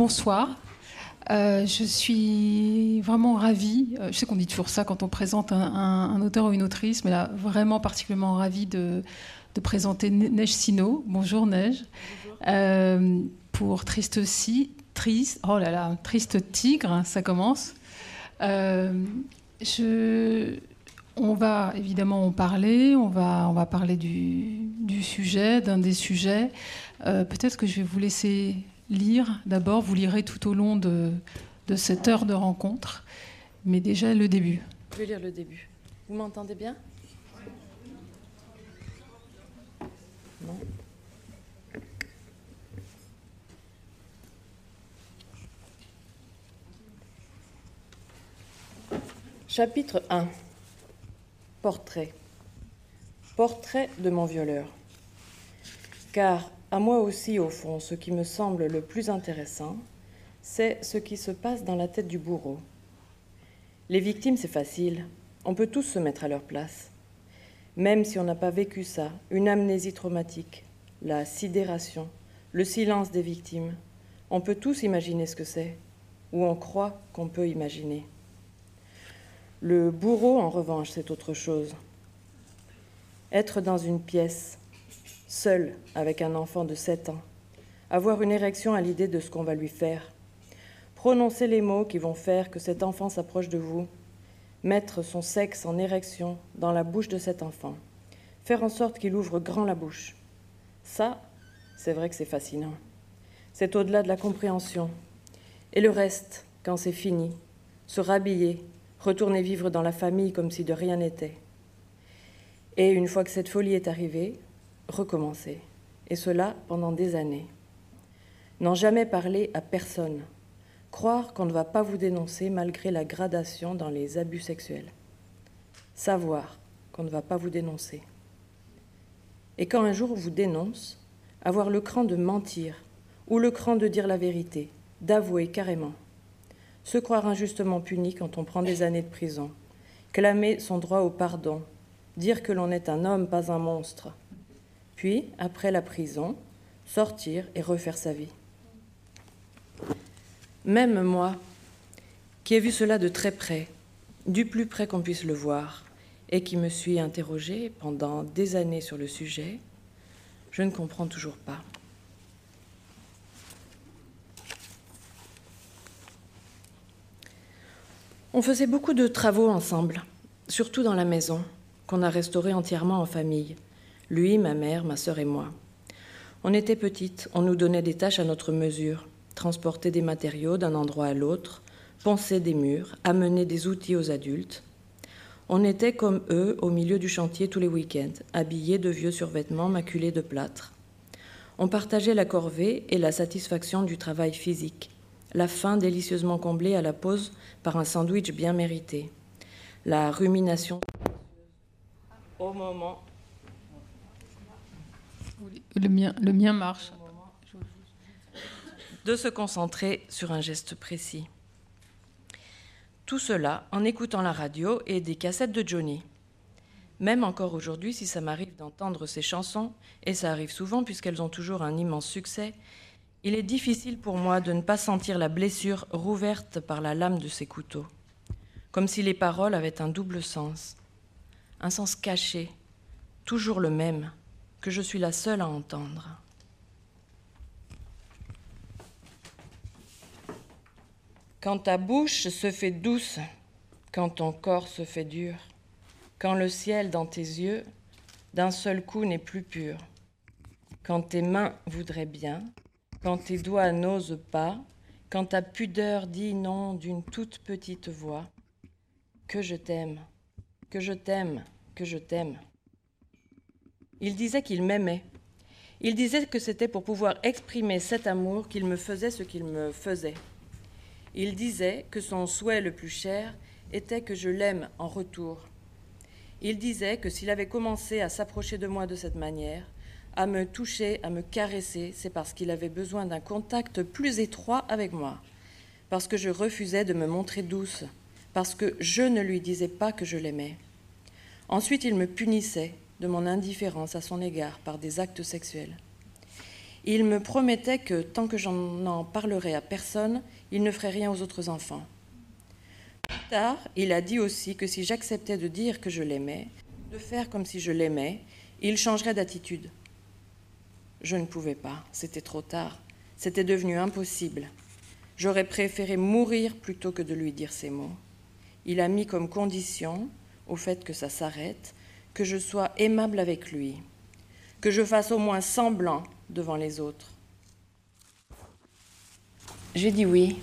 bonsoir. Euh, je suis vraiment ravie. Euh, je sais qu'on dit toujours ça quand on présente un, auteur ou une autrice, mais là, vraiment particulièrement ravie de, présenter Neige Sino. Bonjour Neige. Euh, pour Triste oh là là, Triste Tigre, ça commence. je, on va évidemment en parler, on va, on va parler du, du sujet, d'un des sujets. Peut-être que je vais vous laisser lire d'abord. Vous lirez tout au long de, cette heure de rencontre, mais déjà le début. Je vais lire le début. Vous m'entendez bien? Non Chapitre 1 Portrait. Portrait de mon violeur. Car à moi aussi, au fond, ce qui me semble le plus intéressant, c'est ce qui se passe dans la tête du bourreau. Les victimes, c'est facile, on peut tous se mettre à leur place. Même si on n'a pas vécu ça, une amnésie traumatique, la sidération, le silence des victimes, on peut tous imaginer ce que c'est, ou on croit qu'on peut imaginer. Le bourreau, en revanche, c'est autre chose. Être dans une pièce, seul avec un enfant de 7 ans, avoir une érection à l'idée de ce qu'on va lui faire, prononcer les mots qui vont faire que cet enfant s'approche de vous, mettre son sexe en érection dans la bouche de cet enfant, faire en sorte qu'il ouvre grand la bouche. Ça, c'est vrai que c'est fascinant. C'est au-delà de la compréhension. Et le reste, quand c'est fini, se rhabiller, retourner vivre dans la famille comme si de rien n'était. Et une fois que cette folie est arrivée, recommencer, et cela pendant des années. N'en jamais parler à personne, croire qu'on ne va pas vous dénoncer malgré la gradation dans les abus sexuels, savoir qu'on ne va pas vous dénoncer. Et quand un jour on vous dénonce, avoir le cran de mentir ou le cran de dire la vérité, d'avouer carrément, se croire injustement puni quand on prend des années de prison, clamer son droit au pardon, dire que l'on est un homme, pas un monstre, puis, après la prison, sortir et refaire sa vie. Même moi, qui ai vu cela de très près, du plus près qu'on puisse le voir, et qui me suis interrogée pendant des années sur le sujet, je ne comprends toujours pas. On faisait beaucoup de travaux ensemble, surtout dans la maison, qu'on a restaurée entièrement en famille lui, ma mère, ma sœur et moi. On était petites, on nous donnait des tâches à notre mesure, transporter des matériaux d'un endroit à l'autre, poncer des murs, amener des outils aux adultes. On était comme eux au milieu du chantier tous les week-ends, habillés de vieux survêtements maculés de plâtre. On partageait la corvée et la satisfaction du travail physique, la faim délicieusement comblée à la pause par un sandwich bien mérité, la rumination au moment le mien, marche. De se concentrer sur un geste précis. Tout cela en écoutant la radio et des cassettes de Johnny. Même encore aujourd'hui, si ça m'arrive d'entendre ces chansons, et ça arrive souvent puisqu'elles ont toujours un immense succès, il est difficile pour moi de ne pas sentir la blessure rouverte par la lame de ces couteaux, comme si les paroles avaient un double sens, un sens caché, toujours le même, que je suis la seule à entendre. Quand ta bouche se fait douce, quand ton corps se fait dur, quand le ciel dans tes yeux d'un seul coup n'est plus pur, quand tes mains voudraient bien, quand tes doigts n'osent pas, quand ta pudeur dit non d'une toute petite voix, que je t'aime, que je t'aime, que je t'aime. Il disait qu'il m'aimait. Il disait que c'était pour pouvoir exprimer cet amour qu'il me faisait ce qu'il me faisait. Il disait que son souhait le plus cher était que je l'aime en retour. Il disait que s'il avait commencé à s'approcher de moi de cette manière, à me toucher, à me caresser, c'est parce qu'il avait besoin d'un contact plus étroit avec moi, parce que je refusais de me montrer douce, parce que je ne lui disais pas que je l'aimais. Ensuite, il me punissait de mon indifférence à son égard par des actes sexuels. Il me promettait que tant que j'en en parlerais à personne, il ne ferait rien aux autres enfants. Plus tard, il a dit aussi que si j'acceptais de dire que je l'aimais, de faire comme si je l'aimais, il changerait d'attitude. Je ne pouvais pas, c'était trop tard, c'était devenu impossible. J'aurais préféré mourir plutôt que de lui dire ces mots. Il a mis comme condition, au fait que ça s'arrête, que je sois aimable avec lui, que je fasse au moins semblant devant les autres. J'ai dit oui.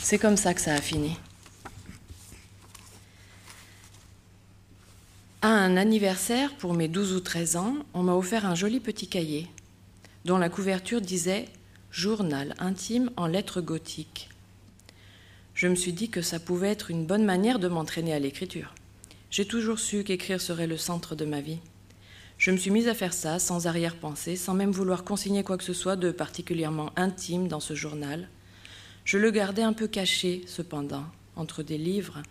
C'est comme ça que ça a fini. À un anniversaire pour mes 12 ou 13 ans, on m'a offert un joli petit cahier dont la couverture disait Journal intime en lettres gothiques. Je me suis dit que ça pouvait être une bonne manière de m'entraîner à l'écriture. J'ai toujours su qu'écrire serait le centre de ma vie. Je me suis mise à faire ça sans arrière-pensée, sans même vouloir consigner quoi que ce soit de particulièrement intime dans ce journal. Je le gardais un peu caché, cependant, entre des livres,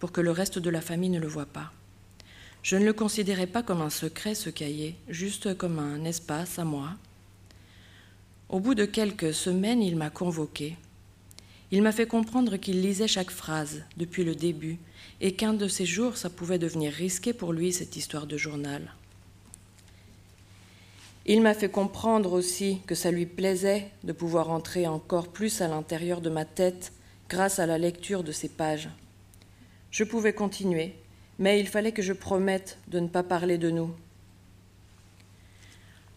pour que le reste de la famille ne le voie pas. Je ne le considérais pas comme un secret, ce cahier, juste comme un espace à moi. Au bout de quelques semaines, il m'a convoqué. Il m'a fait comprendre qu'il lisait chaque phrase, depuis le début, et qu'un de ces jours, ça pouvait devenir risqué pour lui, cette histoire de journal. Il m'a fait comprendre aussi que ça lui plaisait de pouvoir entrer encore plus à l'intérieur de ma tête grâce à la lecture de ces pages. Je pouvais continuer, mais il fallait que je promette de ne pas parler de nous.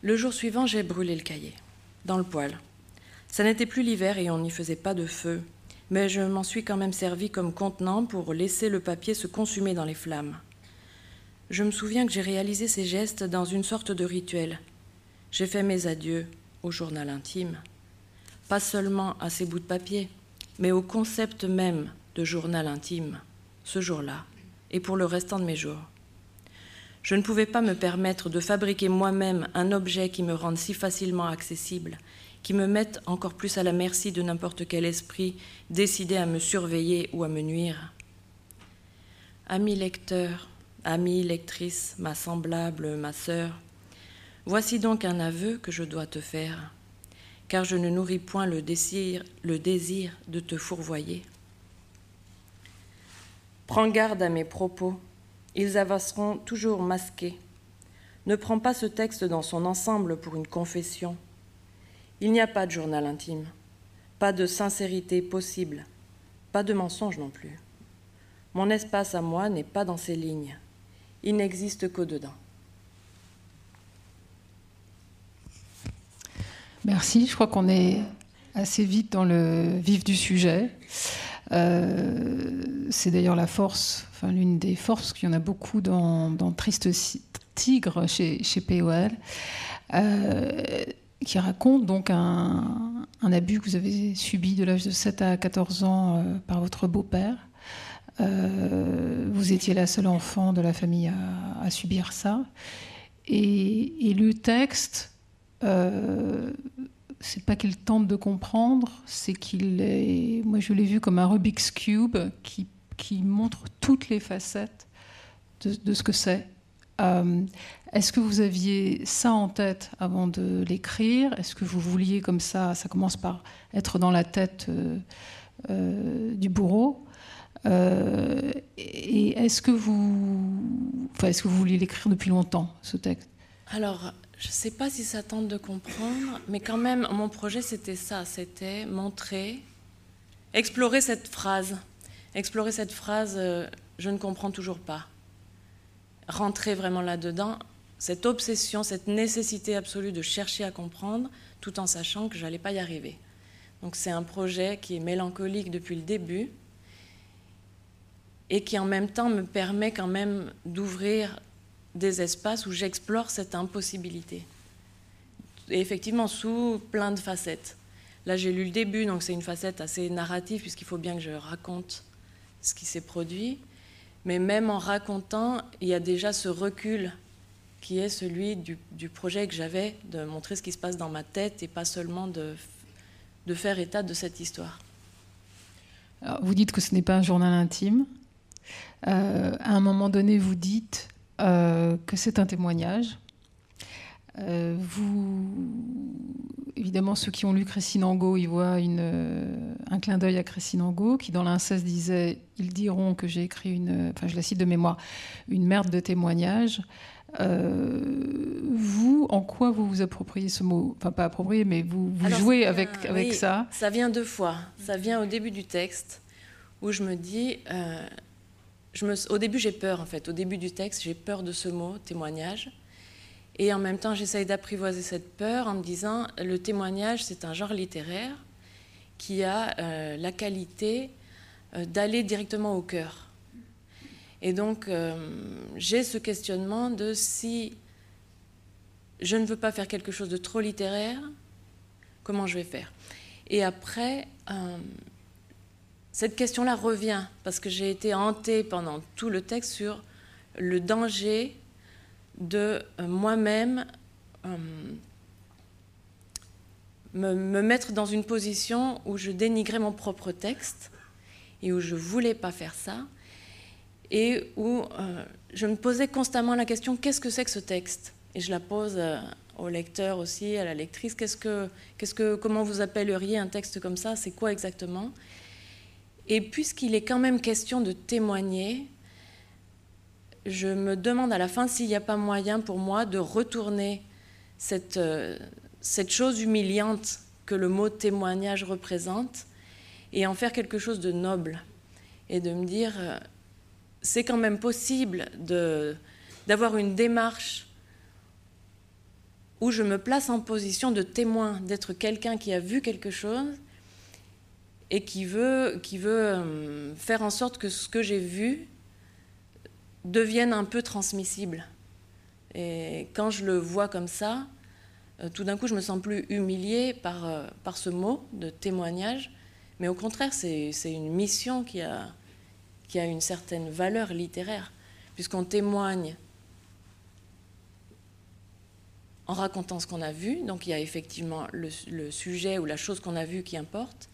Le jour suivant, j'ai brûlé le cahier, dans le poêle. Ça n'était plus l'hiver et on n'y faisait pas de feu, mais je m'en suis quand même servi comme contenant pour laisser le papier se consumer dans les flammes. Je me souviens que j'ai réalisé ces gestes dans une sorte de rituel, j'ai fait mes adieux au journal intime, pas seulement à ces bouts de papier, mais au concept même de journal intime, ce jour-là, et pour le restant de mes jours. Je ne pouvais pas me permettre de fabriquer moi-même un objet qui me rende si facilement accessible, qui me mette encore plus à la merci de n'importe quel esprit décidé à me surveiller ou à me nuire. Ami lecteur, amie lectrice, ma semblable, ma sœur, Voici donc un aveu que je dois te faire, car je ne nourris point le désir, le désir de te fourvoyer. Prends garde à mes propos, ils avanceront toujours masqués. Ne prends pas ce texte dans son ensemble pour une confession. Il n'y a pas de journal intime, pas de sincérité possible, pas de mensonge non plus. Mon espace à moi n'est pas dans ces lignes, il n'existe qu'au-dedans. Merci. Je crois qu'on est assez vite dans le vif du sujet. Euh, c'est d'ailleurs la force, enfin l'une des forces qu'il y en a beaucoup dans, Triste Tigre chez, chez POL, euh, qui raconte donc un, abus que vous avez subi de l'âge de 7 à 14 ans euh, par votre beau-père. vous étiez la seule enfant de la famille à, subir ça. Et, le texte euh, c'est pas qu'il tente de comprendre, c'est qu'il est. Moi, je l'ai vu comme un Rubik's Cube qui, qui montre toutes les facettes de, ce que c'est. Euh, est-ce que vous aviez ça en tête avant de l'écrire? Est-ce que vous vouliez comme ça Ça commence par être dans la tête euh, du bourreau? et est-ce que vous, enfin, est-ce que vous vouliez l'écrire depuis longtemps ce texte? Alors, je ne sais pas si ça tente de comprendre, mais quand même, mon projet, c'était ça, c'était montrer, explorer cette phrase, explorer cette phrase, euh, je ne comprends toujours pas. Rentrer vraiment là-dedans, cette obsession, cette nécessité absolue de chercher à comprendre, tout en sachant que je n'allais pas y arriver. Donc c'est un projet qui est mélancolique depuis le début et qui en même temps me permet quand même d'ouvrir des espaces où j'explore cette impossibilité. Et effectivement, sous plein de facettes. Là, j'ai lu le début, donc c'est une facette assez narrative, puisqu'il faut bien que je raconte ce qui s'est produit. Mais même en racontant, il y a déjà ce recul qui est celui du, projet que j'avais, de montrer ce qui se passe dans ma tête et pas seulement de, faire état de cette histoire. vous dites que ce n'est pas un journal intime. Euh, à un moment donné, vous dites euh, que c'est un témoignage. vous, évidemment, ceux qui ont lu Angot, ils voient un clin d'œil à Angot, qui dans l'inceste disait Ils diront que j'ai écrit une, enfin je la cite de mémoire, une merde de témoignage. Euh, vous, en quoi vous vous appropriez ce mot? Enfin, pas approprié, mais vous, vous jouez avec, avec ça Ça vient deux fois. Ça vient au début du texte, où je me dis. Euh, je me, au début, j'ai peur, en fait. Au début du texte, j'ai peur de ce mot, témoignage. Et en même temps, j'essaye d'apprivoiser cette peur en me disant le témoignage, c'est un genre littéraire qui a euh, la qualité d'aller directement au cœur. Et donc, euh, j'ai ce questionnement de si je ne veux pas faire quelque chose de trop littéraire, comment je vais faire? Et après, euh, cette question-là revient, parce que j'ai été hantée pendant tout le texte sur le danger de euh, moi-même me, me, mettre dans une position où je dénigrais mon propre texte et où je voulais pas faire ça et où euh, je me posais constamment la question qu'est-ce que c'est que ce texte? Et je la pose euh, au lecteur aussi, à la lectrice qu'est-ce que, qu'est-ce que, comment vous appelleriez un texte comme ça? C'est quoi exactement? Et puisqu'il est quand même question de témoigner, je me demande à la fin s'il n'y a pas moyen pour moi de retourner euh, cette chose humiliante que le mot témoignage représente et en faire quelque chose de noble et de me dire c'est quand même possible d'avoir une démarche où je me place en position de témoin, d'être quelqu'un qui a vu quelque chose et qui veut, qui veut euh, faire en sorte que ce que j'ai vu devienne un peu transmissible. Et quand je le vois comme ça, euh, tout d'un coup, je me sens plus humiliée par, euh, par ce mot de témoignage, mais au contraire, c'est une mission qui a, qui a une certaine valeur littéraire, puisqu'on témoigne en racontant ce qu'on a vu, donc il y a effectivement le, sujet ou la chose qu'on a vue qui importe,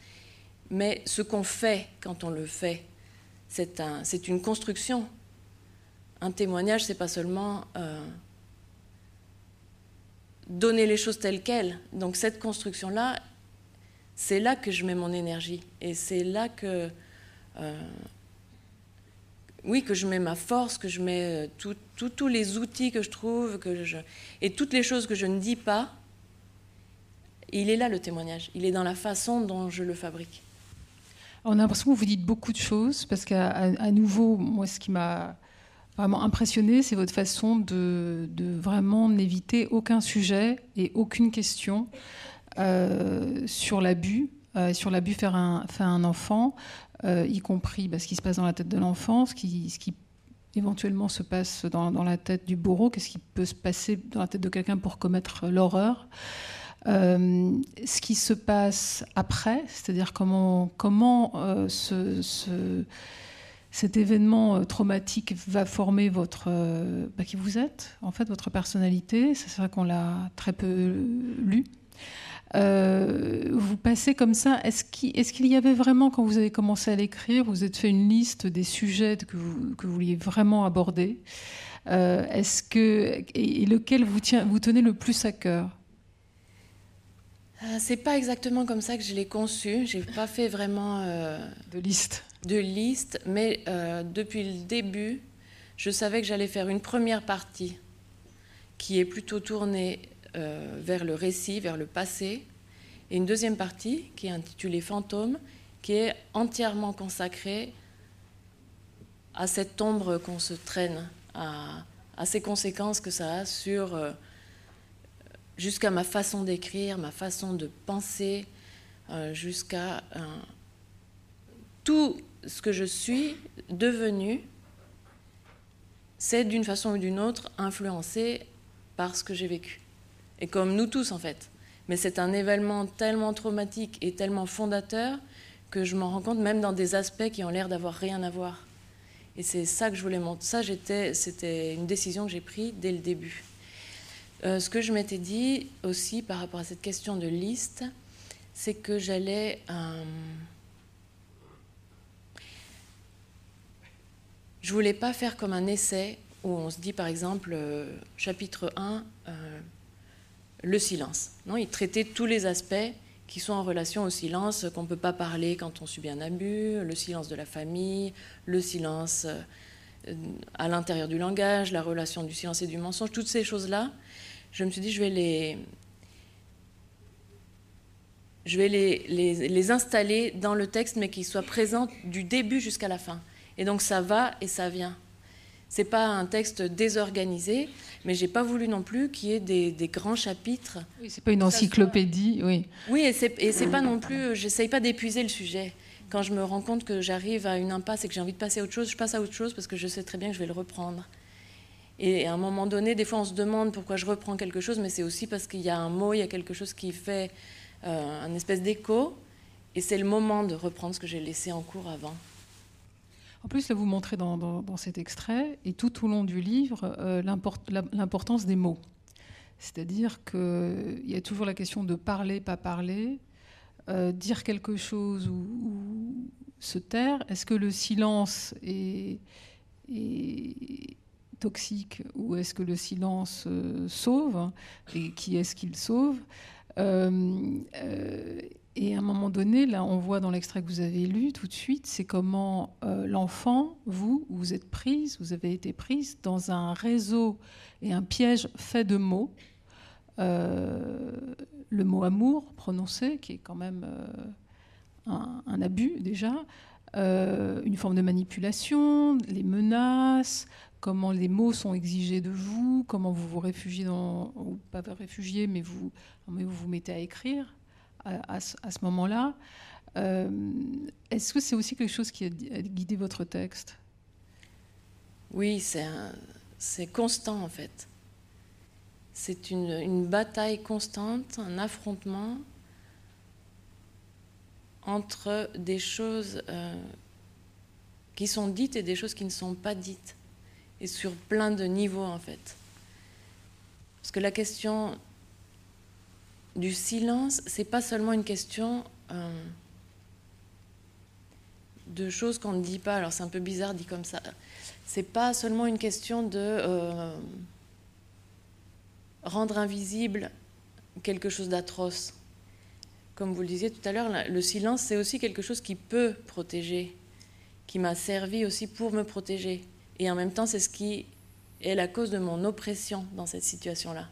mais ce qu'on fait quand on le fait, c'est un, une construction. Un témoignage, c'est pas seulement euh, donner les choses telles quelles. Donc cette construction-là, c'est là que je mets mon énergie, et c'est là que euh, oui, que je mets ma force, que je mets euh, tous les outils que je trouve, que je, et toutes les choses que je ne dis pas, il est là le témoignage. Il est dans la façon dont je le fabrique. On a l'impression que vous dites beaucoup de choses, parce qu'à nouveau, moi, ce qui m'a vraiment impressionné, c'est votre façon de, vraiment n'éviter aucun sujet et aucune question euh, sur l'abus, euh, sur l'abus faire un, faire un enfant, euh, y compris bah, ce qui se passe dans la tête de l'enfant, ce qui, éventuellement se passe dans, la tête du bourreau, qu'est-ce qui peut se passer dans la tête de quelqu'un pour commettre l'horreur. Euh, ce qui se passe après, c'est-à-dire comment, comment euh, ce, ce, cet événement traumatique va former votre, bah, qui vous êtes, en fait, votre personnalité. C'est vrai qu'on l'a très peu lu. Euh, vous passez comme ça. Est-ce qu'il y avait vraiment, quand vous avez commencé à l'écrire, vous êtes fait une liste des sujets que vous, que vous vouliez vraiment aborder euh, Est-ce que et, lequel vous, tient, vous tenez le plus à cœur? Euh, C'est pas exactement comme ça que je l'ai conçu. J'ai pas fait vraiment de liste. De liste, mais depuis le début, je savais que j'allais faire une première partie qui est plutôt tournée vers le récit, vers le passé, et une deuxième partie qui est intitulée Fantôme, qui est entièrement consacrée à cette ombre qu'on se traîne, à, ces conséquences que ça a sur euh, jusqu'à ma façon d'écrire, ma façon de penser, euh, jusqu'à tout ce que je suis devenu, c'est d'une façon ou d'une autre influencé par ce que j'ai vécu et comme nous tous en fait. Mais c'est un événement tellement traumatique et tellement fondateur que je m'en rends compte même dans des aspects qui ont l'air d'avoir rien à voir. Et c'est ça que je voulais montrer. Ça, c'était une décision que j'ai prise dès le début. Euh, ce que je m'étais dit aussi par rapport à cette question de liste, c'est que j'allais... Euh, je voulais pas faire comme un essai où on se dit par exemple, euh, chapitre 1, le silence. Non il traitait tous les aspects qui sont en relation au silence, qu'on ne peut pas parler quand on subit un abus, le silence de la famille, le silence euh, à l'intérieur du langage, la relation du silence et du mensonge, toutes ces choses-là, je me suis dit, je vais les, je vais les, les, installer dans le texte, mais qu'ils soient présents du début jusqu'à la fin. Et donc ça va et ça vient. C'est pas un texte désorganisé, mais j'ai pas voulu non plus qu'il y ait des, grands chapitres. Oui, c'est pas une encyclopédie, oui. Oui, et c'est, et c'est pas non plus. J'essaye pas d'épuiser le sujet. Quand je me rends compte que j'arrive à une impasse et que j'ai envie de passer à autre chose, je passe à autre chose parce que je sais très bien que je vais le reprendre. Et à un moment donné, des fois, on se demande pourquoi je reprends quelque chose, mais c'est aussi parce qu'il y a un mot, il y a quelque chose qui fait euh, un espèce d'écho, et c'est le moment de reprendre ce que j'ai laissé en cours avant. En plus, là, vous montrez dans, cet extrait, et tout au long du livre, euh, l'importance des mots. C'est-à-dire qu'il y a toujours la question de parler, pas parler, euh, dire quelque chose ou, se taire. Est-ce que le silence est, toxique ou est-ce que le silence euh, sauve? Et qui est-ce qu'il sauve? Et à un moment donné, là, on voit dans l'extrait que vous avez lu tout de suite, c'est comment euh, l'enfant, vous, vous êtes prise, vous avez été prise dans un réseau et un piège fait de mots. Euh, le mot amour prononcé, qui est quand même euh, un, abus déjà, une forme de manipulation, les menaces, comment les mots sont exigés de vous, comment vous vous réfugiez dans, ou pas vous réfugiez, mais vous, mais vous vous mettez à écrire à, ce moment-là. Euh, est-ce que c'est aussi quelque chose qui a guidé votre texte? Oui, c'est constant en fait. C'est une, bataille constante, un affrontement entre des choses euh, qui sont dites et des choses qui ne sont pas dites, et sur plein de niveaux en fait. Parce que la question du silence, c'est pas seulement une question euh, de choses qu'on ne dit pas. Alors c'est un peu bizarre dit comme ça. C'est pas seulement une question de euh, rendre invisible quelque chose d'atroce. Comme vous le disiez tout à l'heure, le silence, c'est aussi quelque chose qui peut protéger, qui m'a servi aussi pour me protéger. Et en même temps, c'est ce qui est la cause de mon oppression dans cette situation-là.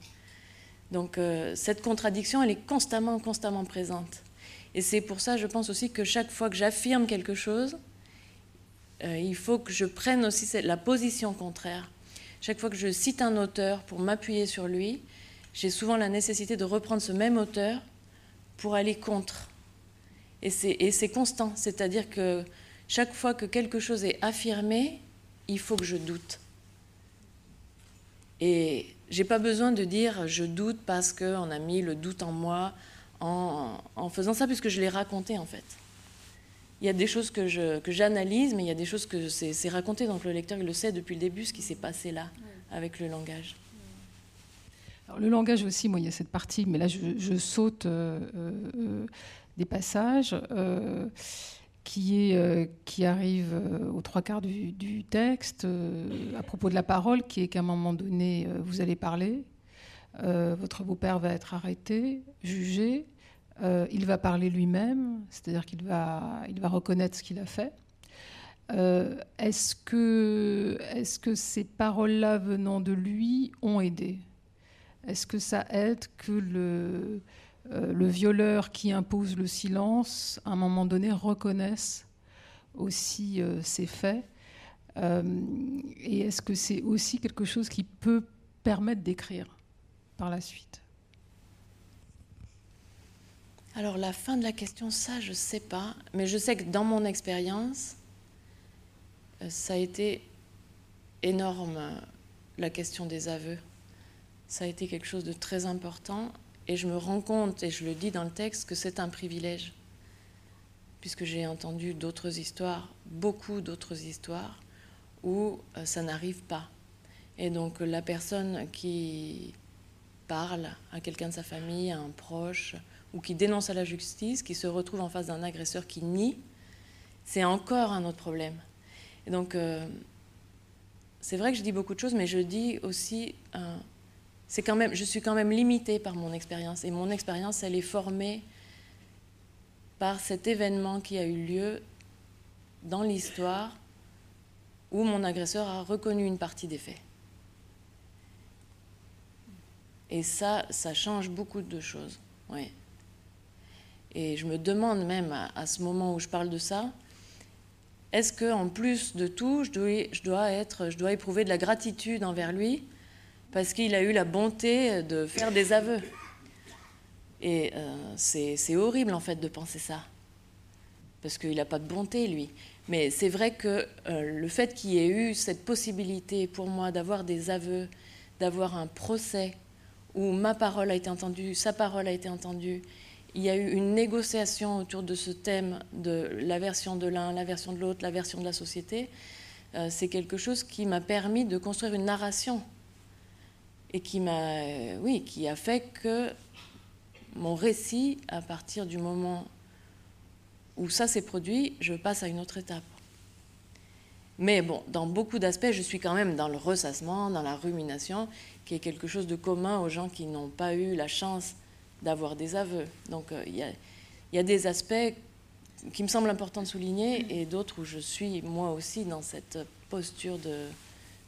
Donc euh, cette contradiction, elle est constamment, constamment présente. Et c'est pour ça, je pense aussi que chaque fois que j'affirme quelque chose, euh, il faut que je prenne aussi la position contraire. Chaque fois que je cite un auteur pour m'appuyer sur lui, j'ai souvent la nécessité de reprendre ce même auteur pour aller contre. Et c'est constant, c'est-à-dire que chaque fois que quelque chose est affirmé, il faut que je doute. Et j'ai pas besoin de dire je doute parce qu'on a mis le doute en moi en, faisant ça, puisque je l'ai raconté en fait. Il y a des choses que, j'analyse, mais il y a des choses que c'est raconté, donc le lecteur il le sait depuis le début ce qui s'est passé là avec le langage. Alors, le langage aussi, moi il y a cette partie, mais là je, saute euh, euh, des passages. Euh, qui, est, euh, qui arrive euh, aux trois quarts du, texte, euh, à propos de la parole, qui est qu'à un moment donné, vous allez parler, votre beau-père va être arrêté, jugé, il va parler lui-même, c'est-à-dire qu'il va, il va reconnaître ce qu'il a fait. est-ce, que, est-ce que ces paroles-là venant de lui ont aidé? Est-ce que ça aide que le, euh, le violeur qui impose le silence, à un moment donné, reconnaisse aussi euh, ses faits euh, Et est-ce que c'est aussi quelque chose qui peut permettre d'écrire par la suite? Alors la fin de la question, ça, je ne sais pas. Mais je sais que dans mon expérience, ça a été énorme, la question des aveux. Ça a été quelque chose de très important. Et je me rends compte, et je le dis dans le texte, que c'est un privilège, puisque j'ai entendu d'autres histoires, beaucoup d'autres histoires, où euh, ça n'arrive pas. Et donc la personne qui parle à quelqu'un de sa famille, à un proche, ou qui dénonce à la justice, qui se retrouve en face d'un agresseur qui nie, c'est encore un autre problème. Et donc, euh, c'est vrai que je dis beaucoup de choses, mais je dis aussi c'est quand même, je suis quand même limitée par mon expérience. Et mon expérience, elle est formée par cet événement qui a eu lieu dans l'histoire où mon agresseur a reconnu une partie des faits. Et ça, ça change beaucoup de choses. Oui. Et je me demande même à, ce moment où je parle de ça, est-ce que en plus de tout, je dois, être, je dois éprouver de la gratitude envers lui parce qu'il a eu la bonté de faire des aveux Et euh, c'est horrible en fait de penser ça, parce qu'il n'a pas de bonté lui. Mais c'est vrai que euh, le fait qu'il y ait eu cette possibilité pour moi d'avoir des aveux, d'avoir un procès où ma parole a été entendue, sa parole a été entendue, il y a eu une négociation autour de ce thème de la version de l'un, la version de l'autre, la version de la société. Euh, c'est quelque chose qui m'a permis de construire une narration et qui m'a, euh, oui, qui a fait que mon récit, à partir du moment où ça s'est produit, je passe à une autre étape. Mais bon, dans beaucoup d'aspects, je suis quand même dans le ressassement, dans la rumination, qui est quelque chose de commun aux gens qui n'ont pas eu la chance d'avoir des aveux. Donc euh, il y, a, y, a, des aspects qui me semblent importants de souligner et d'autres où je suis moi aussi dans cette posture de,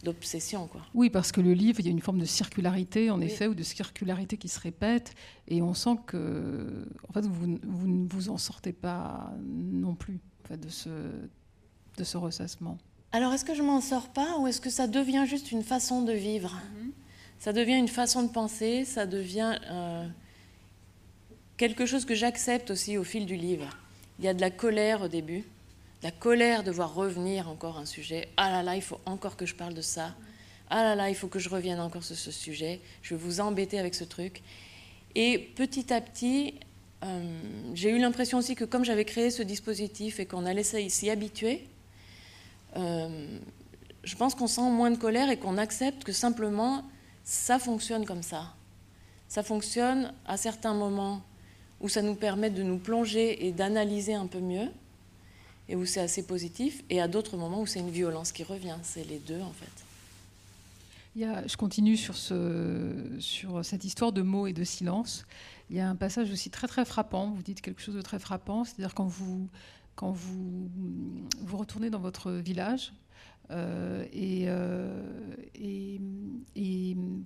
d'obsession. Quoi. Oui, parce que le livre, il y a une forme de circularité, en effet, ou de circularité qui se répète, et on sent que en fait, vous, ne vous en sortez pas non plus en fait, de, ce, de ce ressassement. Alors, est-ce que je m'en sors pas, ou est-ce que ça devient juste une façon de vivre? Mm-hmm. Ça devient une façon de penser, ça devient euh, quelque chose que j'accepte aussi au fil du livre. Il y a de la colère au début, la colère de voir revenir encore un sujet. Ah là là, il faut encore que je parle de ça. Ah là là, il faut que je revienne encore sur ce sujet. Je vais vous embêter avec ce truc. Et petit à petit, euh, j'ai eu l'impression aussi que comme j'avais créé ce dispositif et qu'on allait s'y habituer, euh, je pense qu'on sent moins de colère et qu'on accepte que simplement ça fonctionne comme ça. Ça fonctionne à certains moments où ça nous permet de nous plonger et d'analyser un peu mieux et où c'est assez positif, et à d'autres moments où c'est une violence qui revient. C'est les deux, en fait. Je continue sur, ce, sur cette histoire de mots et de silence. Il y a un passage aussi très très frappant. Vous dites quelque chose de très frappant, c'est-à-dire quand vous, retournez dans votre village euh, euh, et,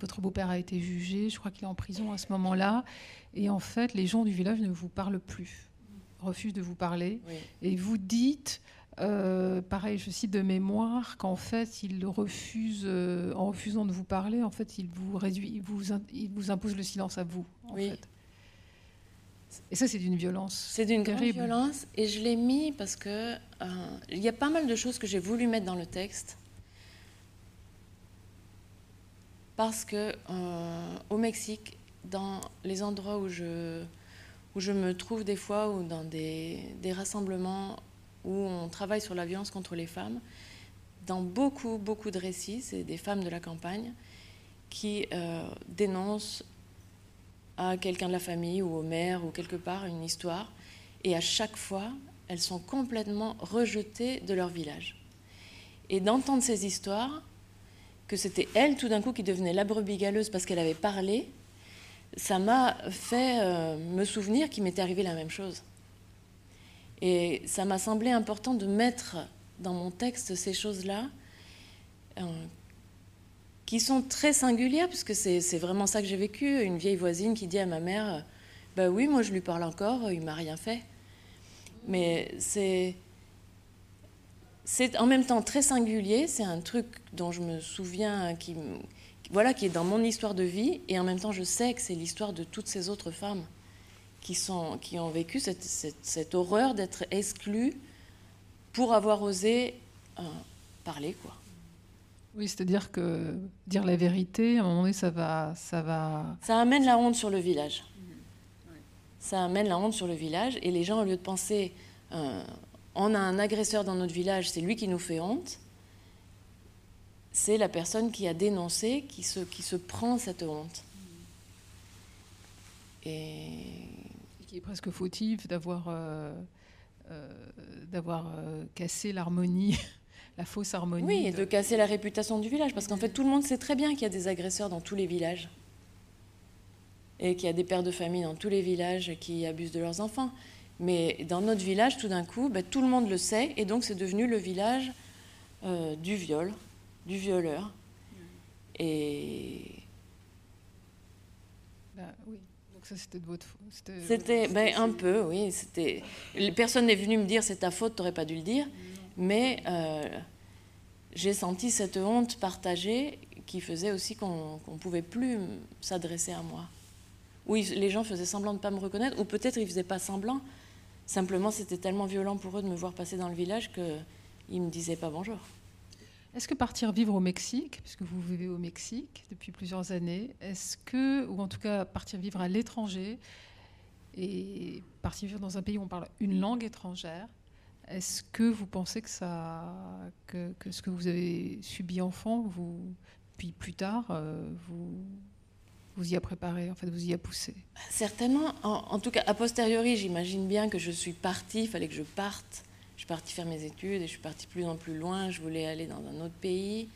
votre beau-père a été jugé, je crois qu'il est en prison à ce moment-là, et en fait les gens du village ne vous parlent plus refuse de vous parler. Et vous dites, euh, pareil, je cite de mémoire, qu'en fait, il refuse, euh, en refusant de vous parler, en fait, il vous réduit, il vous, il vous impose le silence à vous. En oui. Fait. Et ça, c'est d'une violence. C'est d'une grande violence. Et je l'ai mis parce que euh, il y a pas mal de choses que j'ai voulu mettre dans le texte. Parce que au Mexique, dans les endroits où je où je me trouve des fois ou dans des, rassemblements où on travaille sur la violence contre les femmes. Dans beaucoup, beaucoup de récits, c'est des femmes de la campagne qui euh, dénoncent à quelqu'un de la famille ou au maire ou quelque part une histoire. Et à chaque fois, elles sont complètement rejetées de leur village. Et d'entendre ces histoires, que c'était elle tout d'un coup qui devenait la brebis galeuse parce qu'elle avait parlé, ça m'a fait euh, me souvenir qu'il m'était arrivé la même chose. Et ça m'a semblé important de mettre dans mon texte ces choses-là, euh, qui sont très singulières, puisque c'est vraiment ça que j'ai vécu. Une vieille voisine qui dit à ma mère, bah oui, moi je lui parle encore, il m'a rien fait. Mais c'est c'est en même temps très singulier, c'est un truc dont je me souviens qui, voilà, qui est dans mon histoire de vie, et en même temps, je sais que c'est l'histoire de toutes ces autres femmes qui, sont, qui ont vécu cette, horreur d'être exclues pour avoir osé euh, parler, quoi. Oui, c'est-à-dire que dire la vérité, à un moment donné, ça va, ça va. Ça amène la honte sur le village. Ça amène la honte sur le village, et les gens, au lieu de penser, euh, on a un agresseur dans notre village, c'est lui qui nous fait honte c'est la personne qui a dénoncé qui se, qui se prend cette honte. Et... qui est presque fautif d'avoir euh, euh, d'avoir euh, cassé l'harmonie, la fausse harmonie. Oui, et de... casser la réputation du village, parce qu'en fait tout le monde sait très bien qu'il y a des agresseurs dans tous les villages. et qu'il y a des pères de famille dans tous les villages qui abusent de leurs enfants. Mais dans notre village, tout d'un coup, ben, tout le monde le sait, et donc c'est devenu le village du viol, du violeur. Et. Ben, oui. Donc ça, c'était de votre faute. C'était ben, un peu, oui. C'était. Personne n'est venu me dire c'est ta faute, t'aurais pas dû le dire. Mais euh, j'ai senti cette honte partagée qui faisait aussi qu'on ne pouvait plus s'adresser à moi. Oui, les gens faisaient semblant de ne pas me reconnaître, ou peut-être ils ne faisaient pas semblant. Simplement, c'était tellement violent pour eux de me voir passer dans le village qu'ils ne me disaient pas bonjour. Est-ce que partir vivre au Mexique, puisque vous vivez au Mexique depuis plusieurs années, est-ce que, ou en tout cas partir vivre à l'étranger et partir vivre dans un pays où on parle une langue étrangère, est-ce que vous pensez que, ça, que, ce que vous avez subi enfant, vous, puis plus tard, euh, vous, vous y a préparé, en fait, vous y a poussé? Certainement. En, tout cas, a posteriori, j'imagine bien que je suis partie, il fallait que je parte. Je suis partie faire mes études et je suis partie plus en plus loin. Je voulais aller dans un autre pays.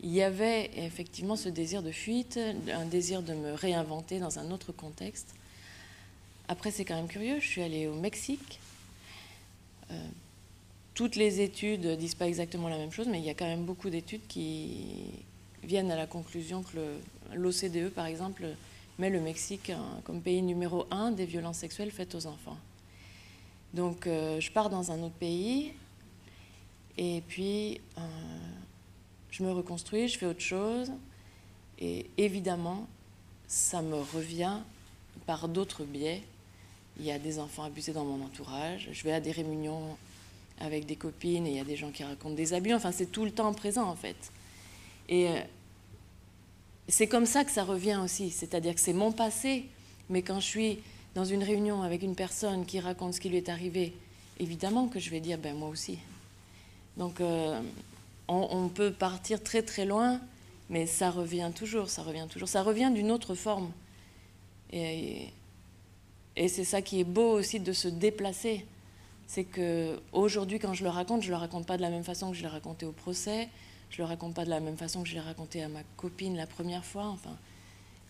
Il y avait effectivement ce désir de fuite, un désir de me réinventer dans un autre contexte. Après, c'est quand même curieux. Je suis allée au Mexique. Euh, toutes les études disent pas exactement la même chose, mais il y a quand même beaucoup d'études qui viennent à la conclusion que l'OCDE, par exemple, met le Mexique comme pays numéro un des violences sexuelles faites aux enfants. Donc euh, je pars dans un autre pays et puis euh, je me reconstruis, je fais autre chose et évidemment ça me revient par d'autres biais. Il y a des enfants abusés dans mon entourage, je vais à des réunions avec des copines et il y a des gens qui racontent des abus, enfin c'est tout le temps présent en fait. Et euh, c'est comme ça que ça revient aussi, c'est-à-dire que c'est mon passé, mais quand je suis dans une réunion avec une personne qui raconte ce qui lui est arrivé, évidemment que je vais dire, ben moi aussi. Donc euh, on, peut partir très très loin, mais ça revient toujours, ça revient toujours, ça revient d'une autre forme. Et, et c'est ça qui est beau aussi de se déplacer. C'est que aujourd'hui, quand je le raconte, je le raconte pas de la même façon que je l'ai raconté au procès, je le raconte pas de la même façon que je l'ai raconté à ma copine la première fois. Enfin,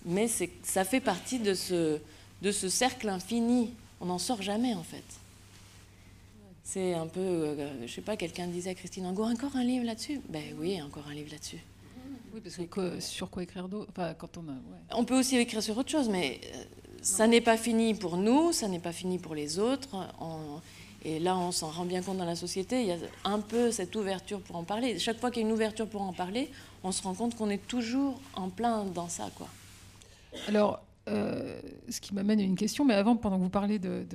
mais ça fait partie de ce, de ce cercle infini. On n'en sort jamais en fait. C'est un peu, euh, je sais pas, quelqu'un disait à Christine Angot, encore un livre là-dessus? Ben oui, encore un livre là-dessus. Oui, parce que sur quoi écrire d'autre? Enfin, quand on, on peut aussi écrire sur autre chose, mais euh, ça n'est pas fini pour nous, ça n'est pas fini pour les autres. On, et là, on s'en rend bien compte dans la société, il y a un peu cette ouverture pour en parler. Chaque fois qu'il y a une ouverture pour en parler, on se rend compte qu'on est toujours en plein dans ça. Quoi. Alors, euh, ce qui m'amène à une question, mais avant, pendant que vous parlez de,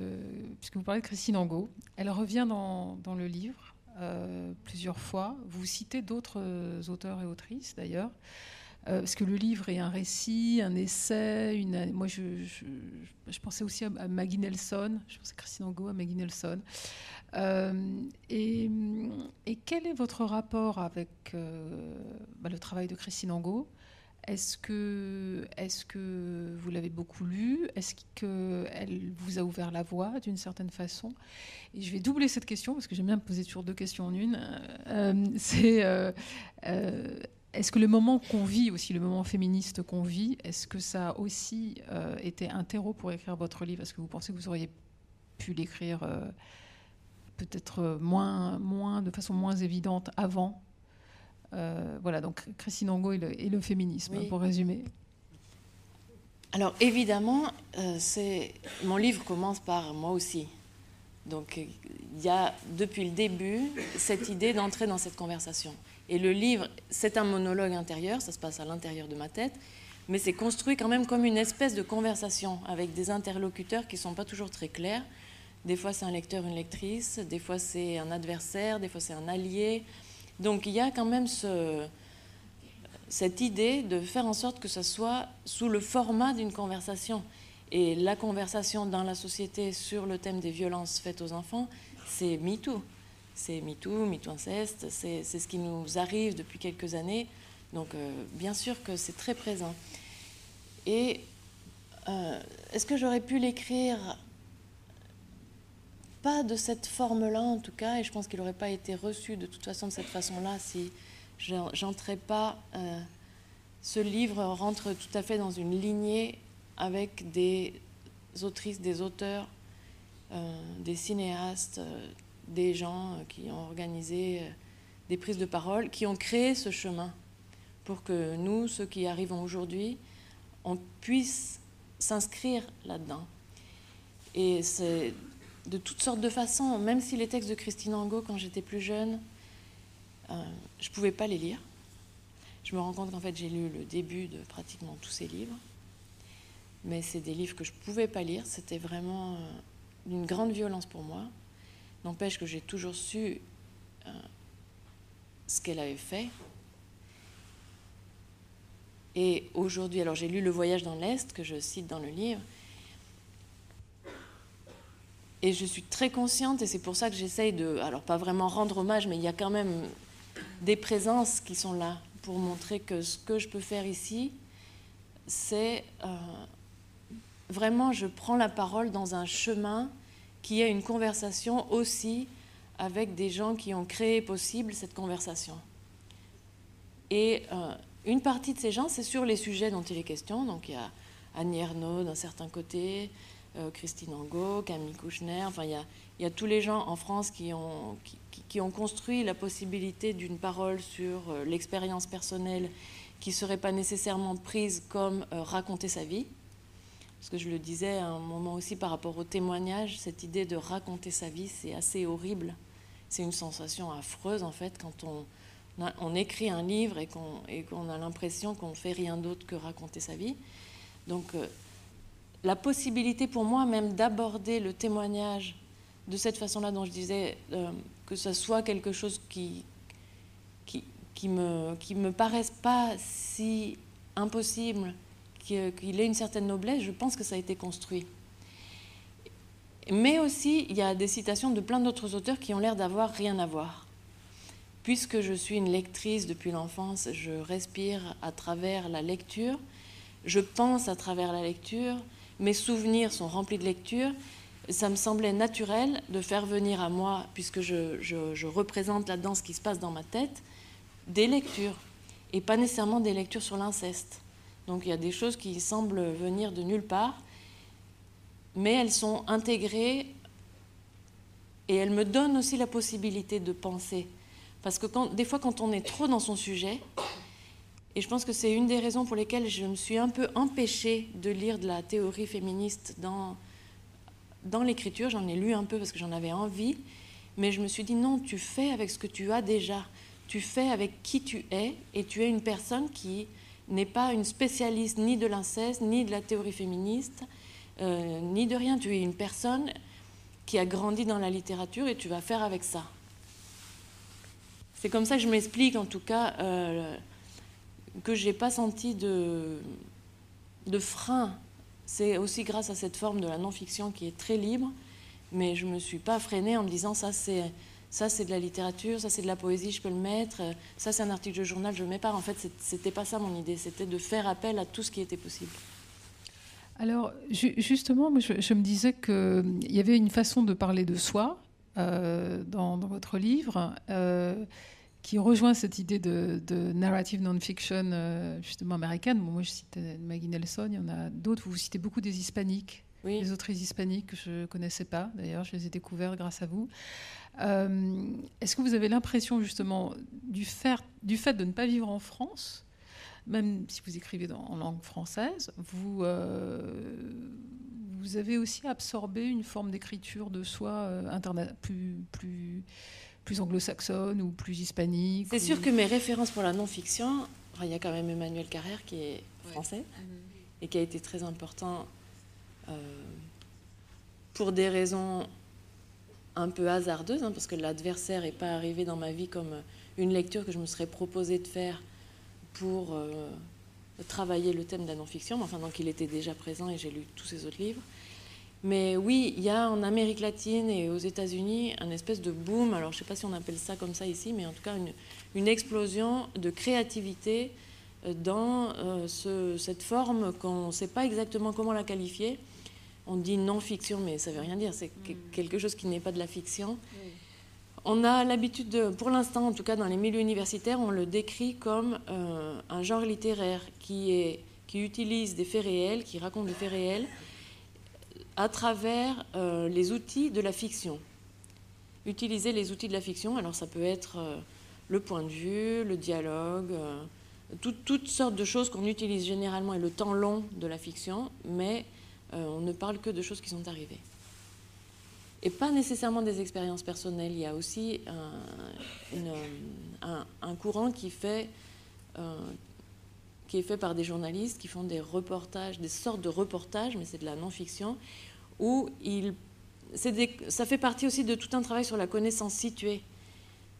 puisque vous parlez de Christine Angot, elle revient dans, le livre euh, plusieurs fois. Vous citez d'autres auteurs et autrices, d'ailleurs. Euh, parce que le livre est un récit, un essai. Moi, je, pensais aussi à, Maggie Nelson. Je pensais à Christine Angot, à Maggie Nelson. Euh, et, quel est votre rapport avec euh, bah, le travail de Christine Angot? Est-ce que, vous l'avez beaucoup lu? Est-ce qu'elle vous a ouvert la voie d'une certaine façon? Et je vais doubler cette question parce que j'aime bien me poser toujours deux questions en une. C'est est-ce que le moment qu'on vit aussi, le moment féministe qu'on vit, est-ce que ça a aussi euh, été un terreau pour écrire votre livre? Est-ce que vous pensez que vous auriez pu l'écrire euh, peut-être moins, de façon moins évidente avant? Euh, Voilà, donc Christine Angot et le, féminisme, pour résumer. Alors évidemment, c'est mon livre commence par moi aussi. Donc il y a depuis le début cette idée d'entrer dans cette conversation. Et le livre, c'est un monologue intérieur, ça se passe à l'intérieur de ma tête, mais c'est construit quand même comme une espèce de conversation avec des interlocuteurs qui ne sont pas toujours très clairs. Des fois, c'est un lecteur, une lectrice, des fois, c'est un adversaire, des fois, c'est un allié. Donc, il y a quand même ce, cette idée de faire en sorte que ça soit sous le format d'une conversation. Et la conversation dans la société sur le thème des violences faites aux enfants, c'est MeToo c'est MeToo, MeToo inceste, c'est ce qui nous arrive depuis quelques années. Donc euh, bien sûr que c'est très présent. Et euh, est-ce que j'aurais pu l'écrire Pas de cette forme-là en tout cas, et je pense qu'il n'aurait pas été reçu de toute façon de cette façon-là si j'entrais pas... Euh, ce livre rentre tout à fait dans une lignée avec des autrices, des auteurs, des cinéastes, des gens qui ont organisé des prises de parole, qui ont créé ce chemin pour que nous, ceux qui arrivons aujourd'hui, on puisse s'inscrire là-dedans. Et c'est de toutes sortes de façons, même si les textes de Christine Angot, quand j'étais plus jeune, euh, je ne pouvais pas les lire. Je me rends compte qu'en fait j'ai lu le début de pratiquement tous ces livres, mais c'est des livres que je ne pouvais pas lire, c'était vraiment euh, d'une grande violence pour moi. N'empêche que j'ai toujours su euh, ce qu'elle avait fait. Et aujourd'hui, alors j'ai lu Le Voyage dans l'Est, que je cite dans le livre, et je suis très consciente, et c'est pour ça que j'essaye de, alors pas vraiment rendre hommage, mais il y a quand même des présences qui sont là pour montrer que ce que je peux faire ici, c'est euh, vraiment, je prends la parole dans un chemin qui est une conversation aussi avec des gens qui ont créé possible cette conversation. Et euh, une partie de ces gens, c'est sur les sujets dont il est question. Donc il y a Annie Ernaux d'un certain côté, Christine Angot, Camille Kouchner, enfin il y, a, tous les gens en France qui ont, construit la possibilité d'une parole sur euh, l'expérience personnelle qui ne serait pas nécessairement prise comme euh, raconter sa vie. Parce que je le disais à un moment aussi par rapport au témoignage, cette idée de raconter sa vie, c'est assez horrible. C'est une sensation affreuse en fait quand on, on écrit un livre et qu'on a l'impression qu'on ne fait rien d'autre que raconter sa vie. Donc la possibilité pour moi même d'aborder le témoignage de cette façon-là dont je disais euh, que ce soit quelque chose qui, qui, qui, me, qui me paraisse pas si impossible, qu'il ait une certaine noblesse, je pense que ça a été construit. Mais aussi, il y a des citations de plein d'autres auteurs qui ont l'air d'avoir rien à voir. Puisque je suis une lectrice depuis l'enfance, je respire à travers la lecture, je pense à travers la lecture, mes souvenirs sont remplis de lecture, ça me semblait naturel de faire venir à moi, puisque je, représente là-dedans ce qui se passe dans ma tête, des lectures, et pas nécessairement des lectures sur l'inceste. Donc il y a des choses qui semblent venir de nulle part, mais elles sont intégrées et elles me donnent aussi la possibilité de penser. Parce que des fois, quand on est trop dans son sujet, et je pense que c'est une des raisons pour lesquelles je me suis un peu empêchée de lire de la théorie féministe dans, dans l'écriture. J'en ai lu un peu parce que j'en avais envie. Mais je me suis dit non, tu fais avec ce que tu as déjà. Tu fais avec qui tu es. Et tu es une personne qui n'est pas une spécialiste ni de l'inceste, ni de la théorie féministe, euh, ni de rien. Tu es une personne qui a grandi dans la littérature et tu vas faire avec ça. C'est comme ça que je m'explique en tout cas. Euh, que j'ai pas senti de, de frein. C'est aussi grâce à cette forme de la non-fiction qui est très libre, mais je me suis pas freinée en me disant ça c'est ça c'est de la littérature, ça c'est de la poésie, je peux le mettre, ça c'est un article de journal, je le mets pas. En fait, c'était pas ça mon idée, c'était de faire appel à tout ce qui était possible. Alors justement, je, me disais qu'il y avait une façon de parler de soi euh, dans, votre livre. Euh, qui rejoint cette idée de, narrative non-fiction euh, justement américaine. moi, je cite Maggie Nelson, il y en a d'autres. Vous citez beaucoup des hispaniques, oui. les autrices hispaniques que je ne connaissais pas. D'ailleurs, je les ai découvertes grâce à vous. Euh, est-ce que vous avez l'impression justement du fait, du fait de ne pas vivre en France, même si vous écrivez en langue française, vous, euh, vous avez aussi absorbé une forme d'écriture de soi plus, plus plus anglo-saxonne ou plus hispanique C'est sûr que mes références pour la non-fiction, il y a quand même Emmanuel Carrère qui est français mhm. et qui a été très important euh, pour des raisons un peu hasardeuses, hein, parce que l'adversaire n'est pas arrivé dans ma vie comme une lecture que je me serais proposé de faire pour euh, travailler le thème de la non-fiction. Enfin, donc il était déjà présent et j'ai lu tous ses autres livres. Mais oui, il y a en Amérique latine et aux États-Unis un espèce de boom, alors je ne sais pas si on appelle ça comme ça ici, mais en tout cas une, explosion de créativité euh, dans euh, cette forme qu'on ne sait pas exactement comment la qualifier. On dit non-fiction, mais ça ne veut rien dire, c'est mm. quelque chose qui n'est pas de la fiction. On a l'habitude, pour l'instant en tout cas dans les milieux universitaires, on le décrit comme euh, un genre littéraire qui est qui utilisent des faits réels, qui racontent des faits réels à travers euh, les outils de la fiction. Utiliser les outils de la fiction, alors ça peut être euh, le point de vue, le dialogue, euh, toutes sortes de choses qu'on utilise généralement et le temps long de la fiction, mais on ne parle que de choses qui sont arrivées. Et pas nécessairement des expériences personnelles, il y a aussi un, un courant qui fait qui est fait par des journalistes qui font des reportages, des sortes de reportages, mais c'est de la non-fiction, où il, ça fait partie aussi de tout un travail sur la connaissance située,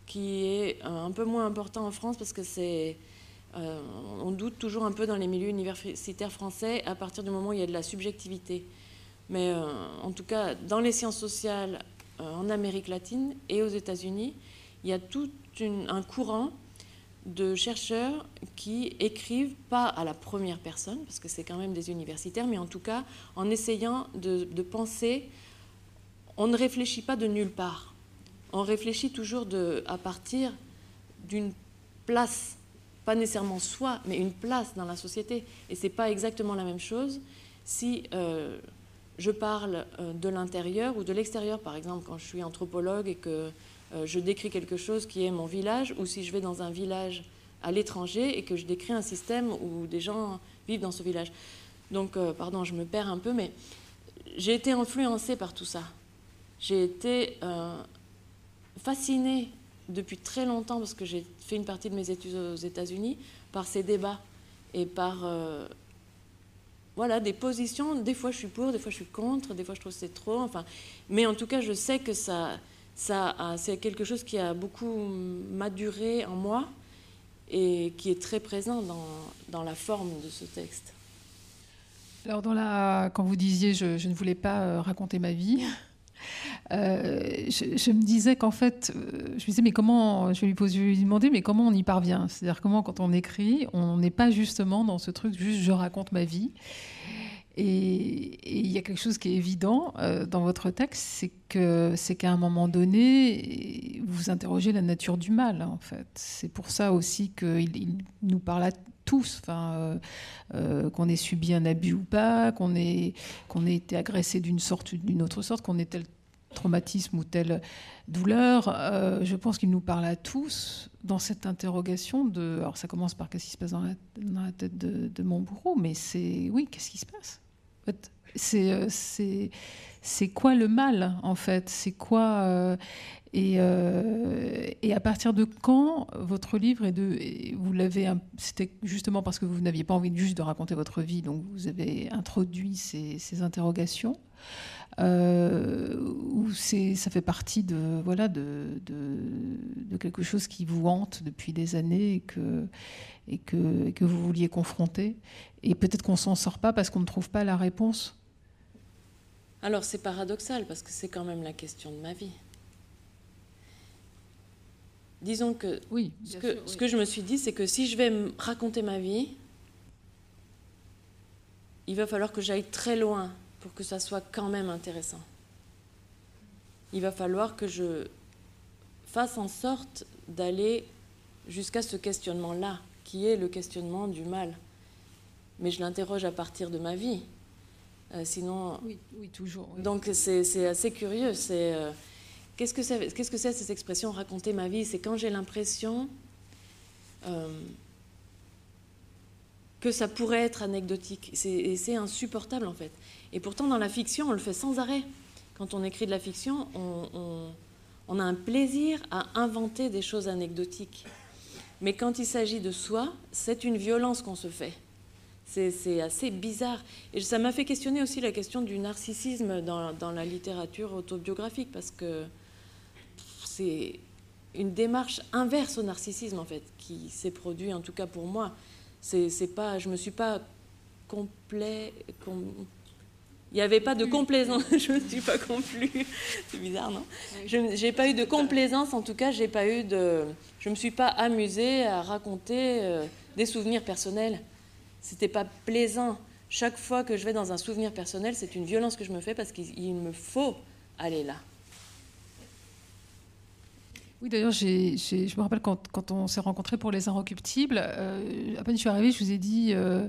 qui est euh, un peu moins important en France parce que c'est... Euh, on doute toujours un peu dans les milieux universitaires français à partir du moment où il y a de la subjectivité. Mais euh, en tout cas, dans les sciences sociales en Amérique latine et aux États-Unis, il y a tout un courant de chercheurs qui écrivent pas à la première personne, parce que c'est quand même des universitaires, mais en tout cas en essayant de, penser, on ne réfléchit pas de nulle part, on réfléchit toujours à partir d'une place, pas nécessairement soi, mais une place dans la société. Et c'est pas exactement la même chose si euh, je parle euh, de l'intérieur ou de l'extérieur, par exemple, quand je suis anthropologue et que je décris quelque chose qui est mon village, ou si je vais dans un village à l'étranger et que je décris un système où des gens vivent dans ce village. Donc, euh, pardon, je me perds un peu, mais j'ai été influencée par tout ça. J'ai été euh, fascinée depuis très longtemps, parce que j'ai fait une partie de mes études aux États-Unis, par ces débats et par voilà, des positions. Des fois, je suis pour, des fois, je suis contre, des fois, je trouve que c'est trop. Enfin, mais en tout cas, je sais que ça, c'est quelque chose qui a beaucoup maduré en moi et qui est très présent dans, dans la forme de ce texte. Alors, dans la, quand vous disiez je, je ne voulais pas euh, raconter ma vie, euh, je, me disais qu'en fait, euh, je me disais, mais comment, je lui, poser, lui demander, mais comment on y parvient? C'est-à-dire, comment, quand on écrit, on n'est pas justement dans ce truc, juste je raconte ma vie? Et, il y a quelque chose qui est évident euh, dans votre texte, c'est que c'est qu'à un moment donné, vous interrogez la nature du mal, en fait. C'est pour ça aussi qu'il nous parle à tous, enfin, euh, euh, qu'on ait subi un abus ou pas, qu'on ait, qu'on ait été agressé d'une sorte ou d'une autre sorte, qu'on ait tel traumatisme ou telle douleur. je pense qu'il nous parle à tous dans cette interrogation de. Alors, ça commence par qu'est-ce qui se passe dans la, tête de, de mon bourreau, mais c'est oui, qu'est-ce qui se passe? Euh, c'est c'est quoi le mal en fait? C'est quoi euh, et, euh, et, à partir de quand votre livre est de vous l'avez c'était justement parce que vous n'aviez pas envie juste de raconter votre vie donc vous avez introduit ces, ces interrogations ou c'est ça fait partie de voilà de, de, de, quelque chose qui vous hante depuis des années et que et que, et que vous vouliez confronter et peut-être qu'on s'en sort pas parce qu'on ne trouve pas la réponse alors c'est paradoxal parce que c'est quand même la question de ma vie. Disons que, oui, ce, que ce que je me suis dit, c'est que si je vais raconter ma vie, il va falloir que j'aille très loin pour que ça soit quand même intéressant. Il va falloir que je fasse en sorte d'aller jusqu'à ce questionnement-là, qui est le questionnement du mal. Mais je l'interroge à partir de ma vie. Euh, sinon. Oui, oui toujours. Donc c'est assez curieux. C'est euh, qu'est-ce que c'est qu'est-ce que c'est cette expression raconter ma vie? C'est quand j'ai l'impression euh, que ça pourrait être anecdotique. Et c'est insupportable en fait. Et pourtant dans la fiction, on le fait sans arrêt. Quand on écrit de la fiction, on, on a un plaisir à inventer des choses anecdotiques. Mais quand il s'agit de soi, c'est une violence qu'on se fait. C'est assez bizarre. Et ça m'a fait questionner aussi la question du narcissisme dans, la littérature autobiographique, parce que c'est une démarche inverse au narcissisme, en fait, qui s'est produit, en tout cas pour moi. C'est pas, je me suis pas complet. Il n'y avait pas de complaisance. je ne me suis pas complu. C'est bizarre, non Je n'ai pas eu de complaisance. En tout cas, j'ai pas eu de. Je me suis pas amusée à raconter euh, des souvenirs personnels. C'était pas plaisant. Chaque fois que je vais dans un souvenir personnel, c'est une violence que je me fais parce qu'il me faut aller là. Oui, d'ailleurs, je me rappelle quand, on s'est rencontrés pour Les Inrecuptibles, euh, à peine je suis arrivée, je vous ai dit, euh,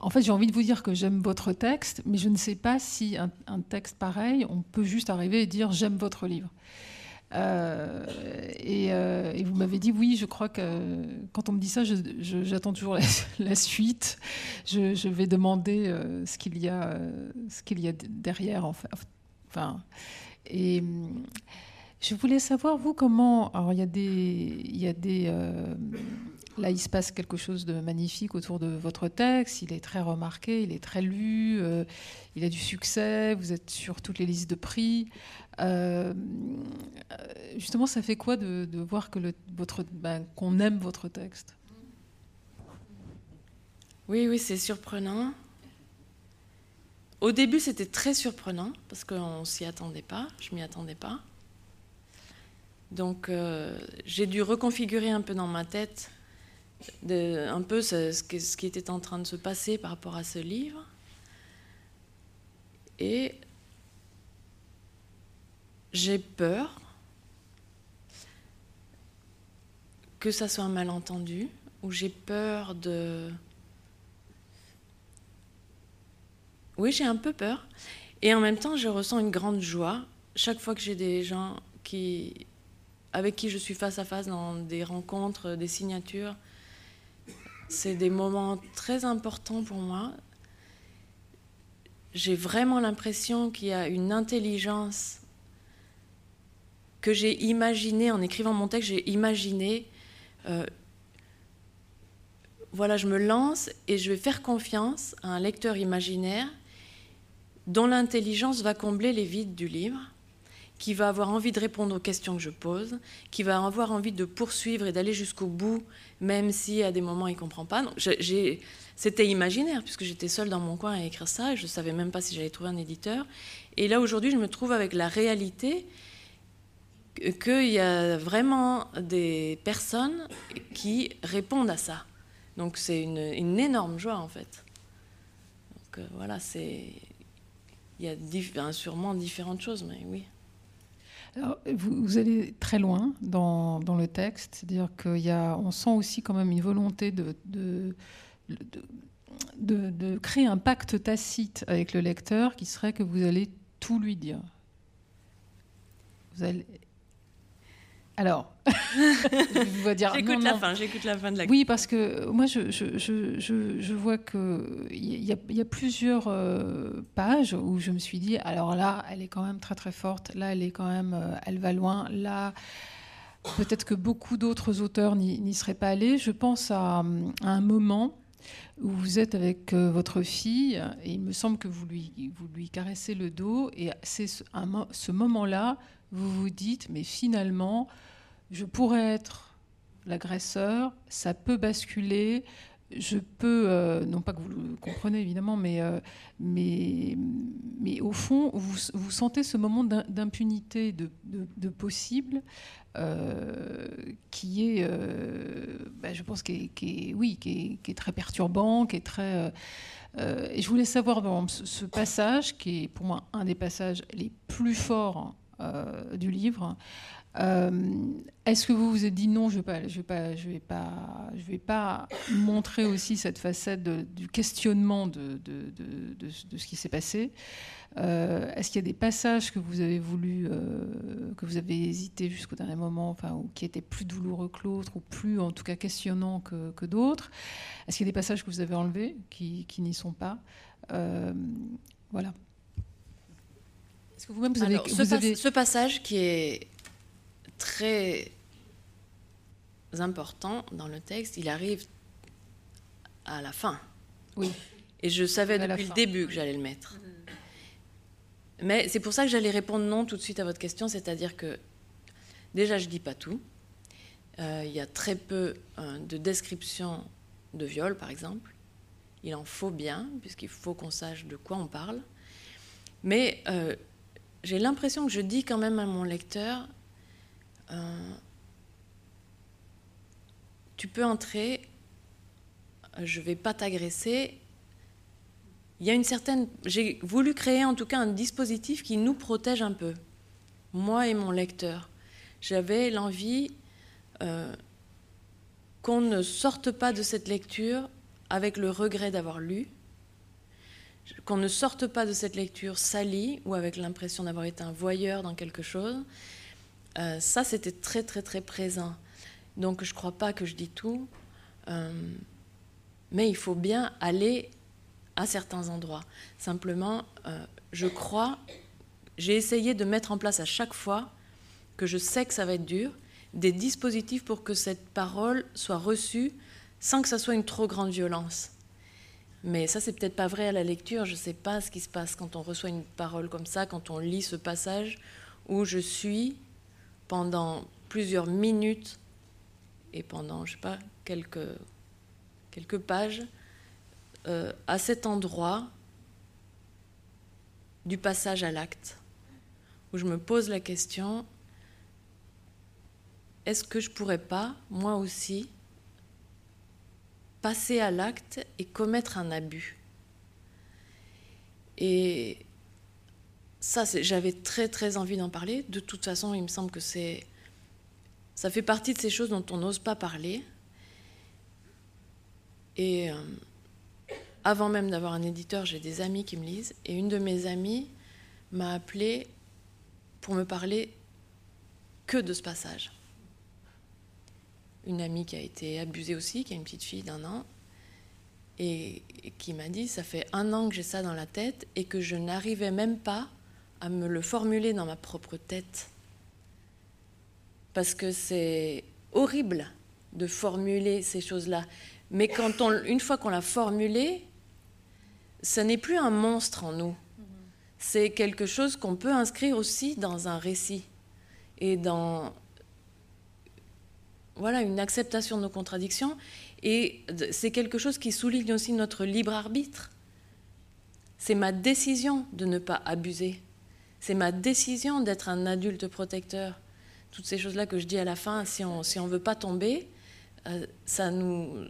en fait, j'ai envie de vous dire que j'aime votre texte, mais je ne sais pas si un, texte pareil, on peut juste arriver et dire j'aime votre livre. Euh, euh, et, vous m'avez dit oui, je crois que quand on me dit ça, j'attends toujours la, suite. Je, vais demander euh, ce qu'il y a, ce qu'il y a derrière. Enfin, et je voulais savoir vous comment. Alors il y a des, y a des Là, il se passe quelque chose de magnifique autour de votre texte. Il est très remarqué, il est très lu, euh, il a du succès. Vous êtes sur toutes les listes de prix. Euh, justement, ça fait quoi de, voir que le, votre, ben, qu'on aime votre texte? Oui, oui, c'est surprenant. Au début, c'était très surprenant parce qu'on s'y attendait pas. Je m'y attendais pas. Donc, euh, j'ai dû reconfigurer un peu dans ma tête un peu ce, ce, qui était en train de se passer par rapport à ce livre. Et j'ai peur que ça soit un malentendu, ou j'ai peur de... Oui, j'ai un peu peur. Et en même temps, je ressens une grande joie chaque fois que j'ai des gens qui, avec qui je suis face à face dans des rencontres, des signatures, c'est des moments très importants pour moi. J'ai vraiment l'impression qu'il y a une intelligence que j'ai imaginée en écrivant mon texte. J'ai imaginé, euh, voilà, je me lance et je vais faire confiance à un lecteur imaginaire dont l'intelligence va combler les vides du livre qui va avoir envie de répondre aux questions que je pose, qui va avoir envie de poursuivre et d'aller jusqu'au bout, même si à des moments il ne comprend pas. C'était imaginaire, puisque j'étais seule dans mon coin à écrire ça, je ne savais même pas si j'allais trouver un éditeur. Et là, aujourd'hui, je me trouve avec la réalité qu'il y a vraiment des personnes qui répondent à ça. Donc c'est une, énorme joie, en fait. Donc euh, voilà, c'est... Il y a sûrement différentes choses, mais oui vous, allez très loin dans, le texte, c'est-à-dire qu'on sent aussi quand même une volonté de, de, de, créer un pacte tacite avec le lecteur qui serait que vous allez tout lui dire. Vous allez, alors, je dire. J'écoute la fin, j'écoute la fin de la. Oui, parce que moi, je, je, je, je vois qu'il y, y, a plusieurs euh, pages où je me suis dit, alors là, elle est quand même très très forte. Là, elle est quand même, euh, elle va loin. Là, peut-être que beaucoup d'autres auteurs n'y seraient pas allés. Je pense à, un moment où vous êtes avec euh, votre fille et il me semble que vous lui, vous lui caressez le dos et c'est ce, ce moment-là, vous vous dites, mais finalement je pourrais être l'agresseur, ça peut basculer, je peux, euh, non pas que vous le comprenez évidemment, mais, euh, mais, au fond, vous, sentez ce moment d'impunité, de, possible, euh, qui est, bah, je pense, qui est, oui, qui est, très perturbant, qui est très... et je voulais savoir, ce, ce, passage, qui est pour moi un des passages les plus forts du livre, est-ce que vous vous êtes dit non, je ne vais, pas, je vais, pas, je vais, pas, je vais pas montrer aussi cette facette du questionnement de, de, de, ce qui s'est passé? Euh, Est-ce qu'il y a des passages que vous avez voulu, euh, que vous avez hésité jusqu'au dernier moment, enfin, ou qui étaient plus douloureux que l'autre, ou plus en tout cas questionnants que, que d'autres? Est-ce qu'il y a des passages que vous avez enlevés qui, qui n'y sont pas? Voilà. Est-ce que vous-même vous avez, vous avez... ce passage qui est très important dans le texte, il arrive à la fin. Oui. Et je savais depuis le début que j'allais le mettre. Mais c'est pour ça que j'allais répondre non tout de suite à votre question, c'est-à-dire que déjà je dis pas tout. Euh, il y a très peu euh, de descriptions de viol, par exemple. Il en faut bien, puisqu'il faut qu'on sache de quoi on parle. Mais euh, j'ai l'impression que je dis quand même à mon lecteur, euh, tu peux entrer, je vais pas t'agresser. Il y a une certaine. J'ai voulu créer en tout cas un dispositif qui nous protège un peu, moi et mon lecteur. J'avais l'envie euh, qu'on ne sorte pas de cette lecture avec le regret d'avoir lu, qu'on ne sorte pas de cette lecture sali ou avec l'impression d'avoir été un voyeur dans quelque chose. Euh, ça, c'était très, très, très présent. Donc, je ne crois pas que je dis tout, euh, mais il faut bien aller à certains endroits. Simplement, euh, je crois, j'ai essayé de mettre en place à chaque fois que je sais que ça va être dur, des dispositifs pour que cette parole soit reçue sans que ça soit une trop grande violence. Mais ça, c'est peut-être pas vrai à la lecture. Je ne sais pas ce qui se passe quand on reçoit une parole comme ça, quand on lit ce passage où je suis pendant plusieurs minutes et pendant, je sais pas, quelques, quelques pages euh, à cet endroit du passage à l'acte, où je me pose la question, est-ce que je pourrais pas, moi aussi, passer à l'acte et commettre un abus? Et ça, j'avais très très envie d'en parler. De toute façon, il me semble que c'est, ça fait partie de ces choses dont on n'ose pas parler. Et euh, avant même d'avoir un éditeur, j'ai des amis qui me lisent. Et une de mes amies m'a appelé pour me parler que de ce passage une amie qui a été abusée aussi, qui a une petite fille d'un an, et, qui m'a dit, ça fait un an que j'ai ça dans la tête et que je n'arrivais même pas à me le formuler dans ma propre tête. Parce que c'est horrible de formuler ces choses-là. Mais quand on, une fois qu'on l'a formulé, ce n'est plus un monstre en nous. C'est quelque chose qu'on peut inscrire aussi dans un récit et dans voilà, une acceptation de nos contradictions. Et c'est quelque chose qui souligne aussi notre libre arbitre. C'est ma décision de ne pas abuser. C'est ma décision d'être un adulte protecteur. Toutes ces choses-là que je dis à la fin, si on ne veut pas tomber, euh, ça, nous,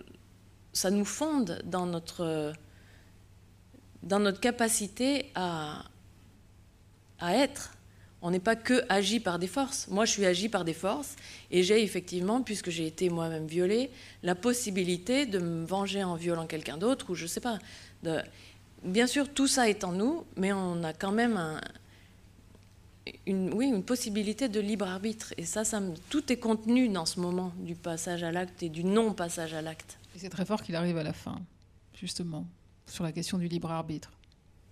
ça nous fonde dans notre, dans notre capacité à, à être on n'est pas que agi par des forces. Moi, je suis agi par des forces et j'ai effectivement, puisque j'ai été moi-même violée, la possibilité de me venger en violant quelqu'un d'autre ou je ne sais pas. Bien sûr, tout ça est en nous, mais on a quand même une, oui, une possibilité de libre arbitre. Et ça, ça tout est contenu dans ce moment du passage à l'acte et du non-passage à l'acte. Et c'est très fort qu'il arrive à la fin, justement, sur la question du libre arbitre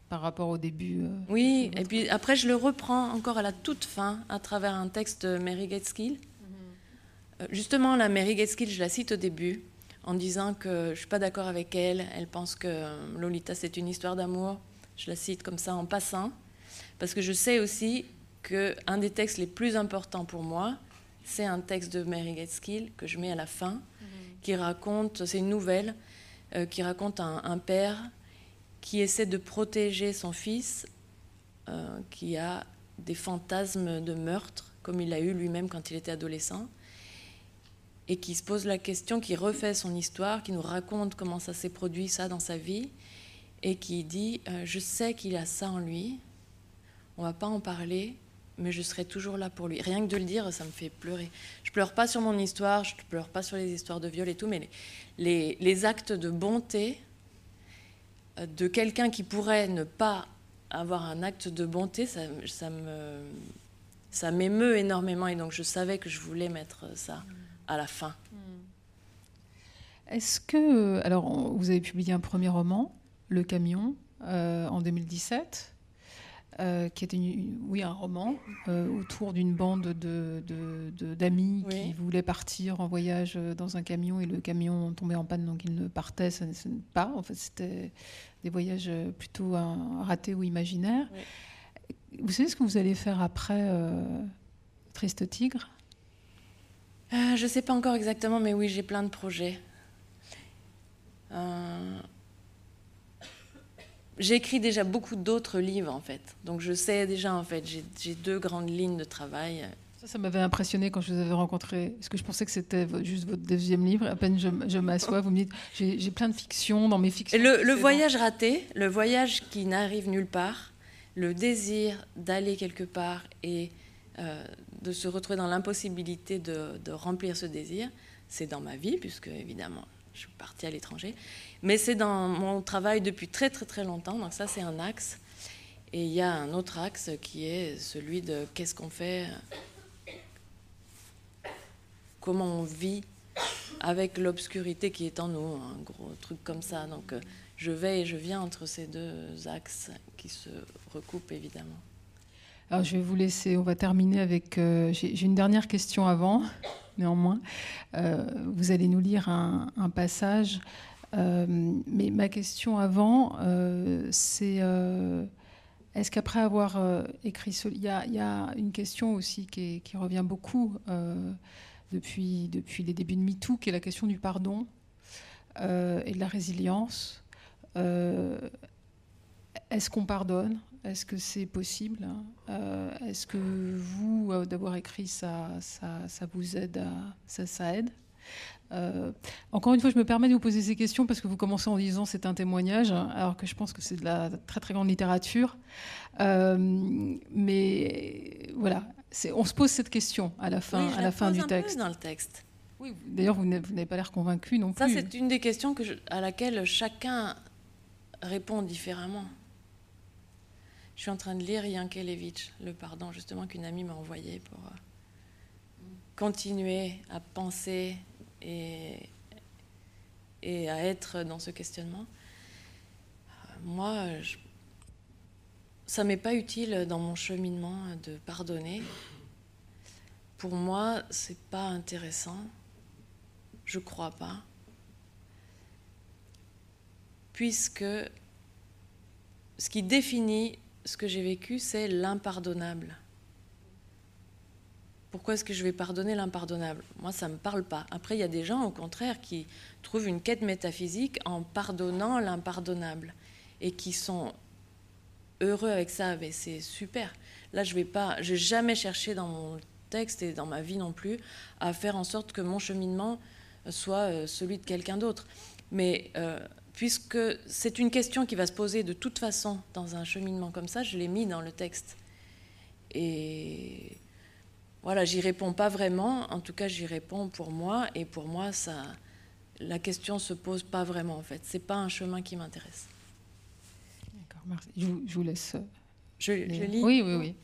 par rapport au début. Euh, oui, et puis après, je le reprends encore à la toute fin à travers un texte de Mary Gateskill. Mhm. Euh, justement, la Mary Gateskill, je la cite au début en disant que je ne suis pas d'accord avec elle. Elle pense que euh, Lolita, c'est une histoire d'amour. Je la cite comme ça en passant, parce que je sais aussi qu'un des textes les plus importants pour moi, c'est un texte de Mary Gateskill que je mets à la fin, mhm. qui raconte, c'est une nouvelle, qui raconte un père qui essaie de protéger son fils euh, qui a des fantasmes de meurtre, comme il a eu lui-même quand il était adolescent, et qui se pose la question, qui refait son histoire, qui nous raconte comment ça s'est produit, ça, dans sa vie, et qui dit euh, Je sais qu'il a ça en lui, on va pas en parler, mais je serai toujours là pour lui. Rien que de le dire, ça me fait pleurer. Je pleure pas sur mon histoire, je pleure pas sur les histoires de viol et tout, mais les, actes de bonté de quelqu'un qui pourrait ne pas avoir un acte de bonté, ça, ça me, ça m'émeut énormément et donc je savais que je voulais mettre ça à la fin. Est-ce que, alors, vous avez publié un premier roman, Le Camion, euh, en 2017. Euh, qui était oui, un roman euh, autour d'une bande d'amis de, qui voulaient partir en voyage euh, dans un camion et le camion tombait en panne donc ils ne partaient pas. En fait, c'était des voyages plutôt ratés ou imaginaires. Vous savez ce que vous allez faire après Triste Tigre? Je ne sais pas encore exactement, mais oui, j'ai plein de projets. J'écris déjà beaucoup d'autres livres en fait. Donc je sais déjà en fait, j'ai deux grandes lignes de travail. Ça, ça m'avait impressionné quand je vous avais rencontré. Parce que je pensais que c'était juste votre deuxième livre. À peine je, je m'assois, vous me dites j'ai plein de fictions dans mes fictions. Le, le voyage raté, le voyage qui n'arrive nulle part, le désir d'aller quelque part et euh, de se retrouver dans l'impossibilité de, de, remplir ce désir, c'est dans ma vie, puisque évidemment je suis partie à l'étranger. Mais c'est dans mon travail depuis très très très longtemps, donc ça c'est un axe. Et il y a un autre axe qui est celui de qu'est-ce qu'on fait, comment on vit avec l'obscurité qui est en nous, un gros truc comme ça. Donc euh, je vais et je viens entre ces deux axes qui se recoupent évidemment. Alors je vais vous laisser, on va terminer avec... Euh, j'ai une dernière question avant, néanmoins. Euh, vous allez nous lire un, passage. mais ma question avant, c'est... est-ce qu'après avoir écrit... Il y, a, y, a une question aussi qui, qui revient beaucoup depuis, depuis les débuts de MeToo, qui est la question du pardon euh, et de la résilience. Euh, est-ce qu'on pardonne? Est-ce que c'est possible euh, Est-ce que vous, d'avoir écrit, ça, ça, ça, vous aide ça, ça aide? Encore une fois, je me permets de vous poser ces questions parce que vous commencez en disant c'est un témoignage, alors que je pense que c'est de la très très grande littérature. mais voilà, on se pose cette question à la fin, à la, fin du texte. dans le texte. Oui, d'ailleurs, vous n'avez pas l'air convaincu non plus. Ça, c'est une des questions que à laquelle chacun répond différemment. Je suis en train de lire Yankelevitch, le pardon, justement, qu'une amie m'a envoyé pour euh, continuer à penser et, et à être dans ce questionnement. Moi, je, ça m'est pas utile dans mon cheminement de pardonner. Pour moi, c'est pas intéressant. Je crois pas. Puisque ce qui définit ce que j'ai vécu, c'est l'impardonnable. Pourquoi est-ce que je vais pardonner l'impardonnable? Moi, ça ne me parle pas. Après, il y a des gens, au contraire, qui trouvent une quête métaphysique en pardonnant l'impardonnable et qui sont heureux avec ça, mais c'est super. Là, je vais pas, j'ai jamais cherché dans mon texte et dans ma vie non plus à faire en sorte que mon cheminement soit euh, celui de quelqu'un d'autre. Mais euh, puisque c'est une question qui va se poser de toute façon dans un cheminement comme ça, je l'ai mis dans le texte. Et voilà, j'y réponds pas vraiment. En tout cas, j'y réponds pour moi. Et pour moi, ça, la question se pose pas vraiment en fait. C'est pas un chemin qui m'intéresse. Je vous, laisse. Euh, je, lis Oui, oui, oui.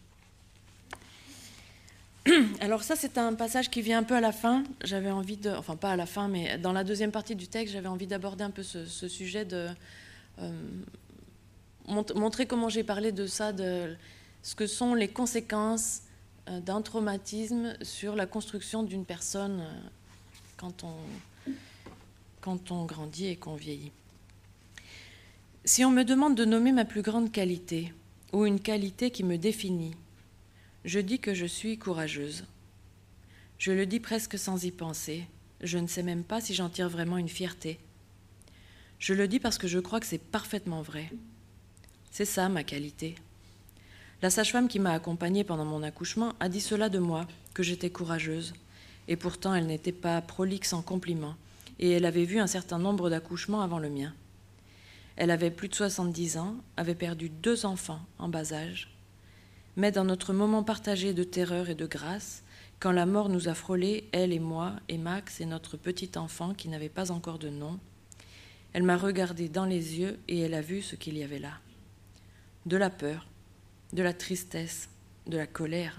Alors ça, c'est un passage qui vient un peu à la fin. J'avais envie de, enfin pas à la fin, mais dans la deuxième partie du texte, j'avais envie d'aborder un peu ce, sujet de euh, montrer comment j'ai parlé de ça, de ce que sont les conséquences euh, d'un traumatisme sur la construction d'une personne quand on quand on grandit et qu'on vieillit. Si on me demande de nommer ma plus grande qualité, ou une qualité qui me définit, je dis que je suis courageuse. Je le dis presque sans y penser, je ne sais même pas si j'en tire vraiment une fierté. Je le dis parce que je crois que c'est parfaitement vrai. C'est ça ma qualité. La sage-femme qui m'a accompagnée pendant mon accouchement a dit cela de moi, que j'étais courageuse, et pourtant elle n'était pas prolixe en compliments, et elle avait vu un certain nombre d'accouchements avant le mien. Elle avait plus de 70 ans, avait perdu deux enfants en bas âge. Mais dans notre moment partagé de terreur et de grâce, quand la mort nous a frôlés, elle et moi, et Max et notre petit enfant qui n'avait pas encore de nom, elle m'a regardé dans les yeux et elle a vu ce qu'il y avait là. De la peur, de la tristesse, de la colère,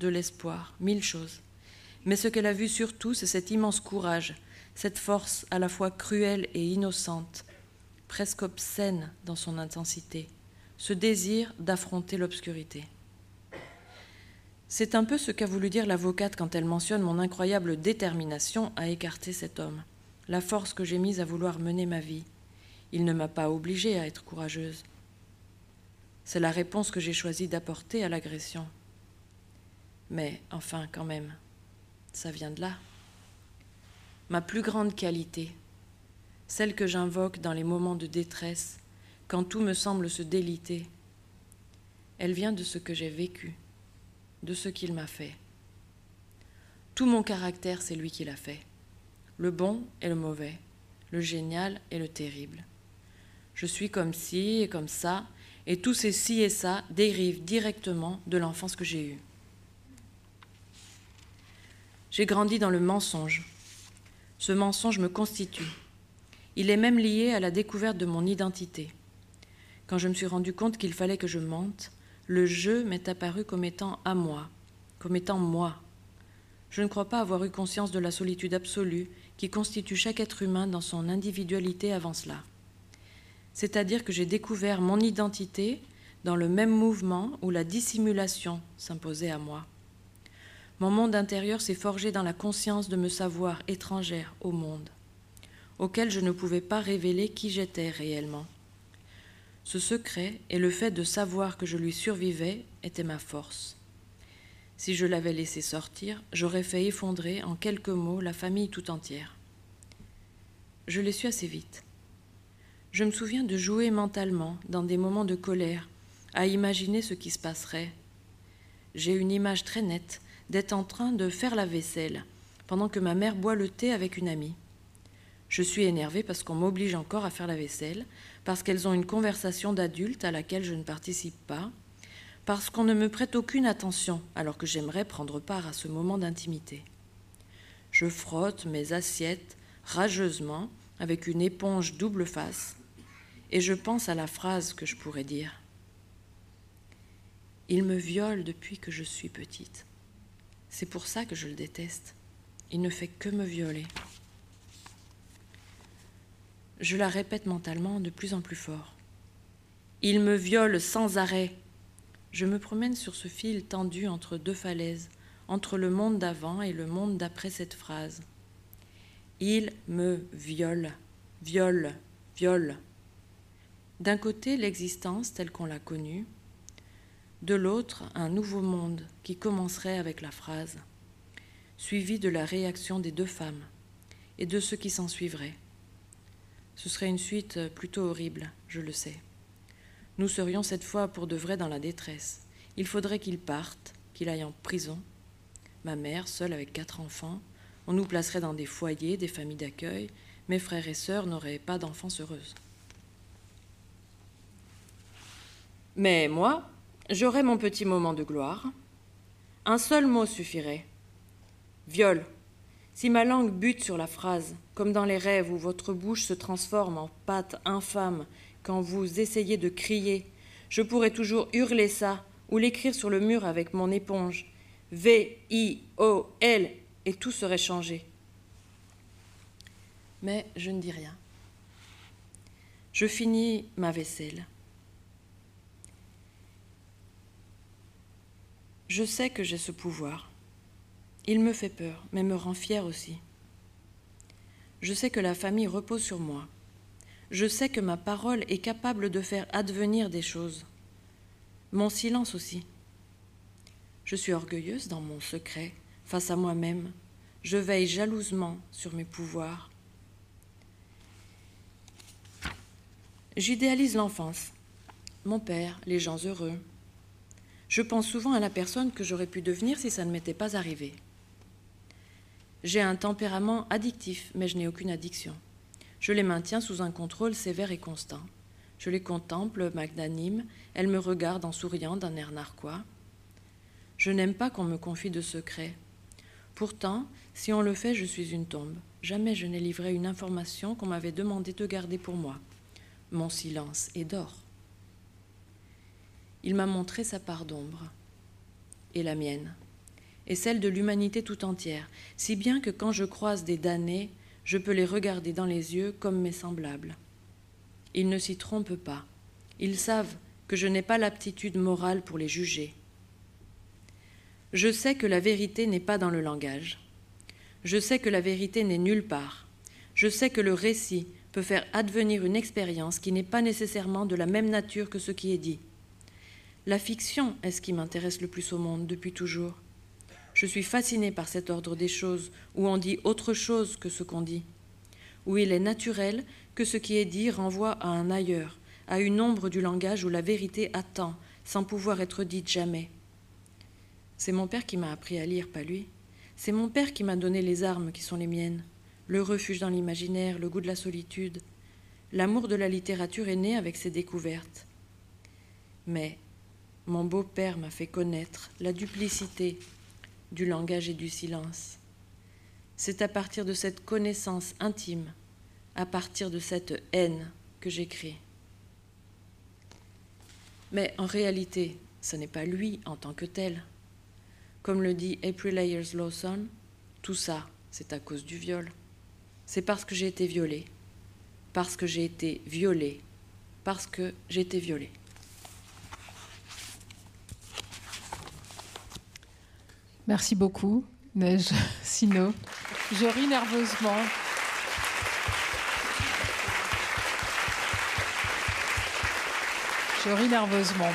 de l'espoir, mille choses. Mais ce qu'elle a vu surtout, c'est cet immense courage, cette force à la fois cruelle et innocente, presque obscène dans son intensité, ce désir d'affronter l'obscurité. C'est un peu ce qu'a voulu dire l'avocate quand elle mentionne mon incroyable détermination à écarter cet homme, la force que j'ai mise à vouloir mener ma vie. Il ne m'a pas obligée à être courageuse. C'est la réponse que j'ai choisi d'apporter à l'agression. Mais enfin, quand même, ça vient de là. Ma plus grande qualité, celle que j'invoque dans les moments de détresse, quand tout me semble se déliter. Elle vient de ce que j'ai vécu, de ce qu'il m'a fait. Tout mon caractère, c'est lui qui l'a fait. Le bon et le mauvais, le génial et le terrible. Je suis comme ci et comme ça, et tous ces ci et ça dérivent directement de l'enfance que j'ai eue. J'ai grandi dans le mensonge. Ce mensonge me constitue Il est même lié à la découverte de mon identité. Quand je me suis rendu compte qu'il fallait que je mente, le jeu m'est apparu comme étant à moi, comme étant moi. Je ne crois pas avoir eu conscience de la solitude absolue qui constitue chaque être humain dans son individualité avant cela. C'est-à-dire que j'ai découvert mon identité dans le même mouvement où la dissimulation s'imposait à moi. Mon monde intérieur s'est forgé dans la conscience de me savoir étrangère au monde, auquel je ne pouvais pas révéler qui j'étais réellement. Ce secret et le fait de savoir que je lui survivais étaient ma force. Si je l'avais laissé sortir, j'aurais fait effondrer en quelques mots la famille tout entière. Je l'ai su assez vite. Je me souviens de jouer mentalement, dans des moments de colère, à imaginer ce qui se passerait. J'ai une image très nette d'être en train de faire la vaisselle, pendant que ma mère boit le thé avec une amie. Je suis énervée parce qu'on m'oblige encore à faire la vaisselle, parce qu'elles ont une conversation d'adultes à laquelle je ne participe pas, parce qu'on ne me prête aucune attention alors que j'aimerais prendre part à ce moment d'intimité. Je frotte mes assiettes rageusement avec une éponge double face et je pense à la phrase que je pourrais dire. Il me viole depuis que je suis petite. C'est pour ça que je le déteste. Il ne fait que me violer. Je la répète mentalement de plus en plus fort. Il me viole sans arrêt. Je me promène sur ce fil tendu entre deux falaises, entre le monde d'avant et le monde d'après cette phrase. Il me viole, viole, viole. D'un côté, l'existence telle qu'on l'a connue, de l'autre, un nouveau monde qui commencerait avec la phrase, suivi de la réaction des deux femmes et de ce qui s'ensuivrait. Ce serait une suite plutôt horrible, je le sais. Nous serions cette fois pour de vrai dans la détresse. Il faudrait qu'il parte, qu'il aille en prison. Ma mère, seule avec quatre enfants, on nous placerait dans des foyers, des familles d'accueil. Mes frères et sœurs n'auraient pas d'enfance heureuse. Mais moi, j'aurais mon petit moment de gloire. Un seul mot suffirait. Viol. Si ma langue bute sur la phrase, comme dans les rêves où votre bouche se transforme en pâte infâme quand vous essayez de crier. Je pourrais toujours hurler ça ou l'écrire sur le mur avec mon éponge. V-I-O-L et tout serait changé. Mais je ne dis rien. Je finis ma vaisselle. Je sais que j'ai ce pouvoir. Il me fait peur, mais me rend fier aussi. Je sais que la famille repose sur moi je sais que ma parole est capable de faire advenir des choses. Mon silence aussi. Je suis orgueilleuse dans mon secret, face à moi-même. Je veille jalousement sur mes pouvoirs. J'idéalise l'enfance, mon père, les gens heureux. Je pense souvent à la personne que j'aurais pu devenir si ça ne m'était pas arrivé. J'ai un tempérament addictif, mais je n'ai aucune addiction. Je les maintiens sous un contrôle sévère et constant. Je les contemple magnanimes, elles me regardent en souriant d'un air narquois. Je n'aime pas qu'on me confie de secrets. Pourtant, si on le fait, je suis une tombe. Jamais je n'ai livré une information qu'on m'avait demandé de garder pour moi. Mon silence est d'or. Il m'a montré sa part d'ombre, et la mienne, et celle de l'humanité tout entière, si bien que quand je croise des damnés, je peux les regarder dans les yeux comme mes semblables. Ils ne s'y trompent pas. Ils savent que je n'ai pas l'aptitude morale pour les juger. Je sais que la vérité n'est pas dans le langage. Je sais que la vérité n'est nulle part. Je sais que le récit peut faire advenir une expérience qui n'est pas nécessairement de la même nature que ce qui est dit. La fiction est ce qui m'intéresse le plus au monde depuis toujours. Je suis fascinée par cet ordre des choses où on dit autre chose que ce qu'on dit, où il est naturel que ce qui est dit renvoie à un ailleurs, à une ombre du langage où la vérité attend, sans pouvoir être dite jamais. C'est mon père qui m'a appris à lire, pas lui. C'est mon père qui m'a donné les armes qui sont les miennes, le refuge dans l'imaginaire, le goût de la solitude. L'amour de la littérature est né avec ses découvertes. Mais mon beau-père m'a fait connaître la duplicité du langage et du silence. C'est à partir de cette connaissance intime à partir de cette haine que j'écris. Mais en réalité, ce n'est pas lui en tant que tel. Comme le dit April Ayers Lawson, tout ça, c'est à cause du viol. C'est parce que j'ai été violée. Parce que j'ai été violée. Parce que j'ai été violée. Merci beaucoup, Neige Sino. Je ris nerveusement. Je ris nerveusement.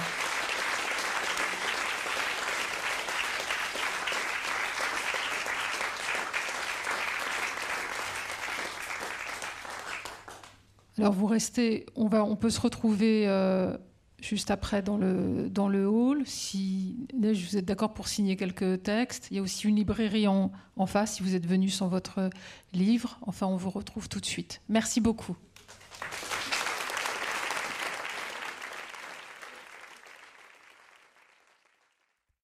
Alors vous restez, on, va, on peut se retrouver euh, juste après dans le, dans le hall. Si vous êtes d'accord pour signer quelques textes, il y a aussi une librairie en, en face si vous êtes venu sans votre livre. Enfin, on vous retrouve tout de suite. Merci beaucoup.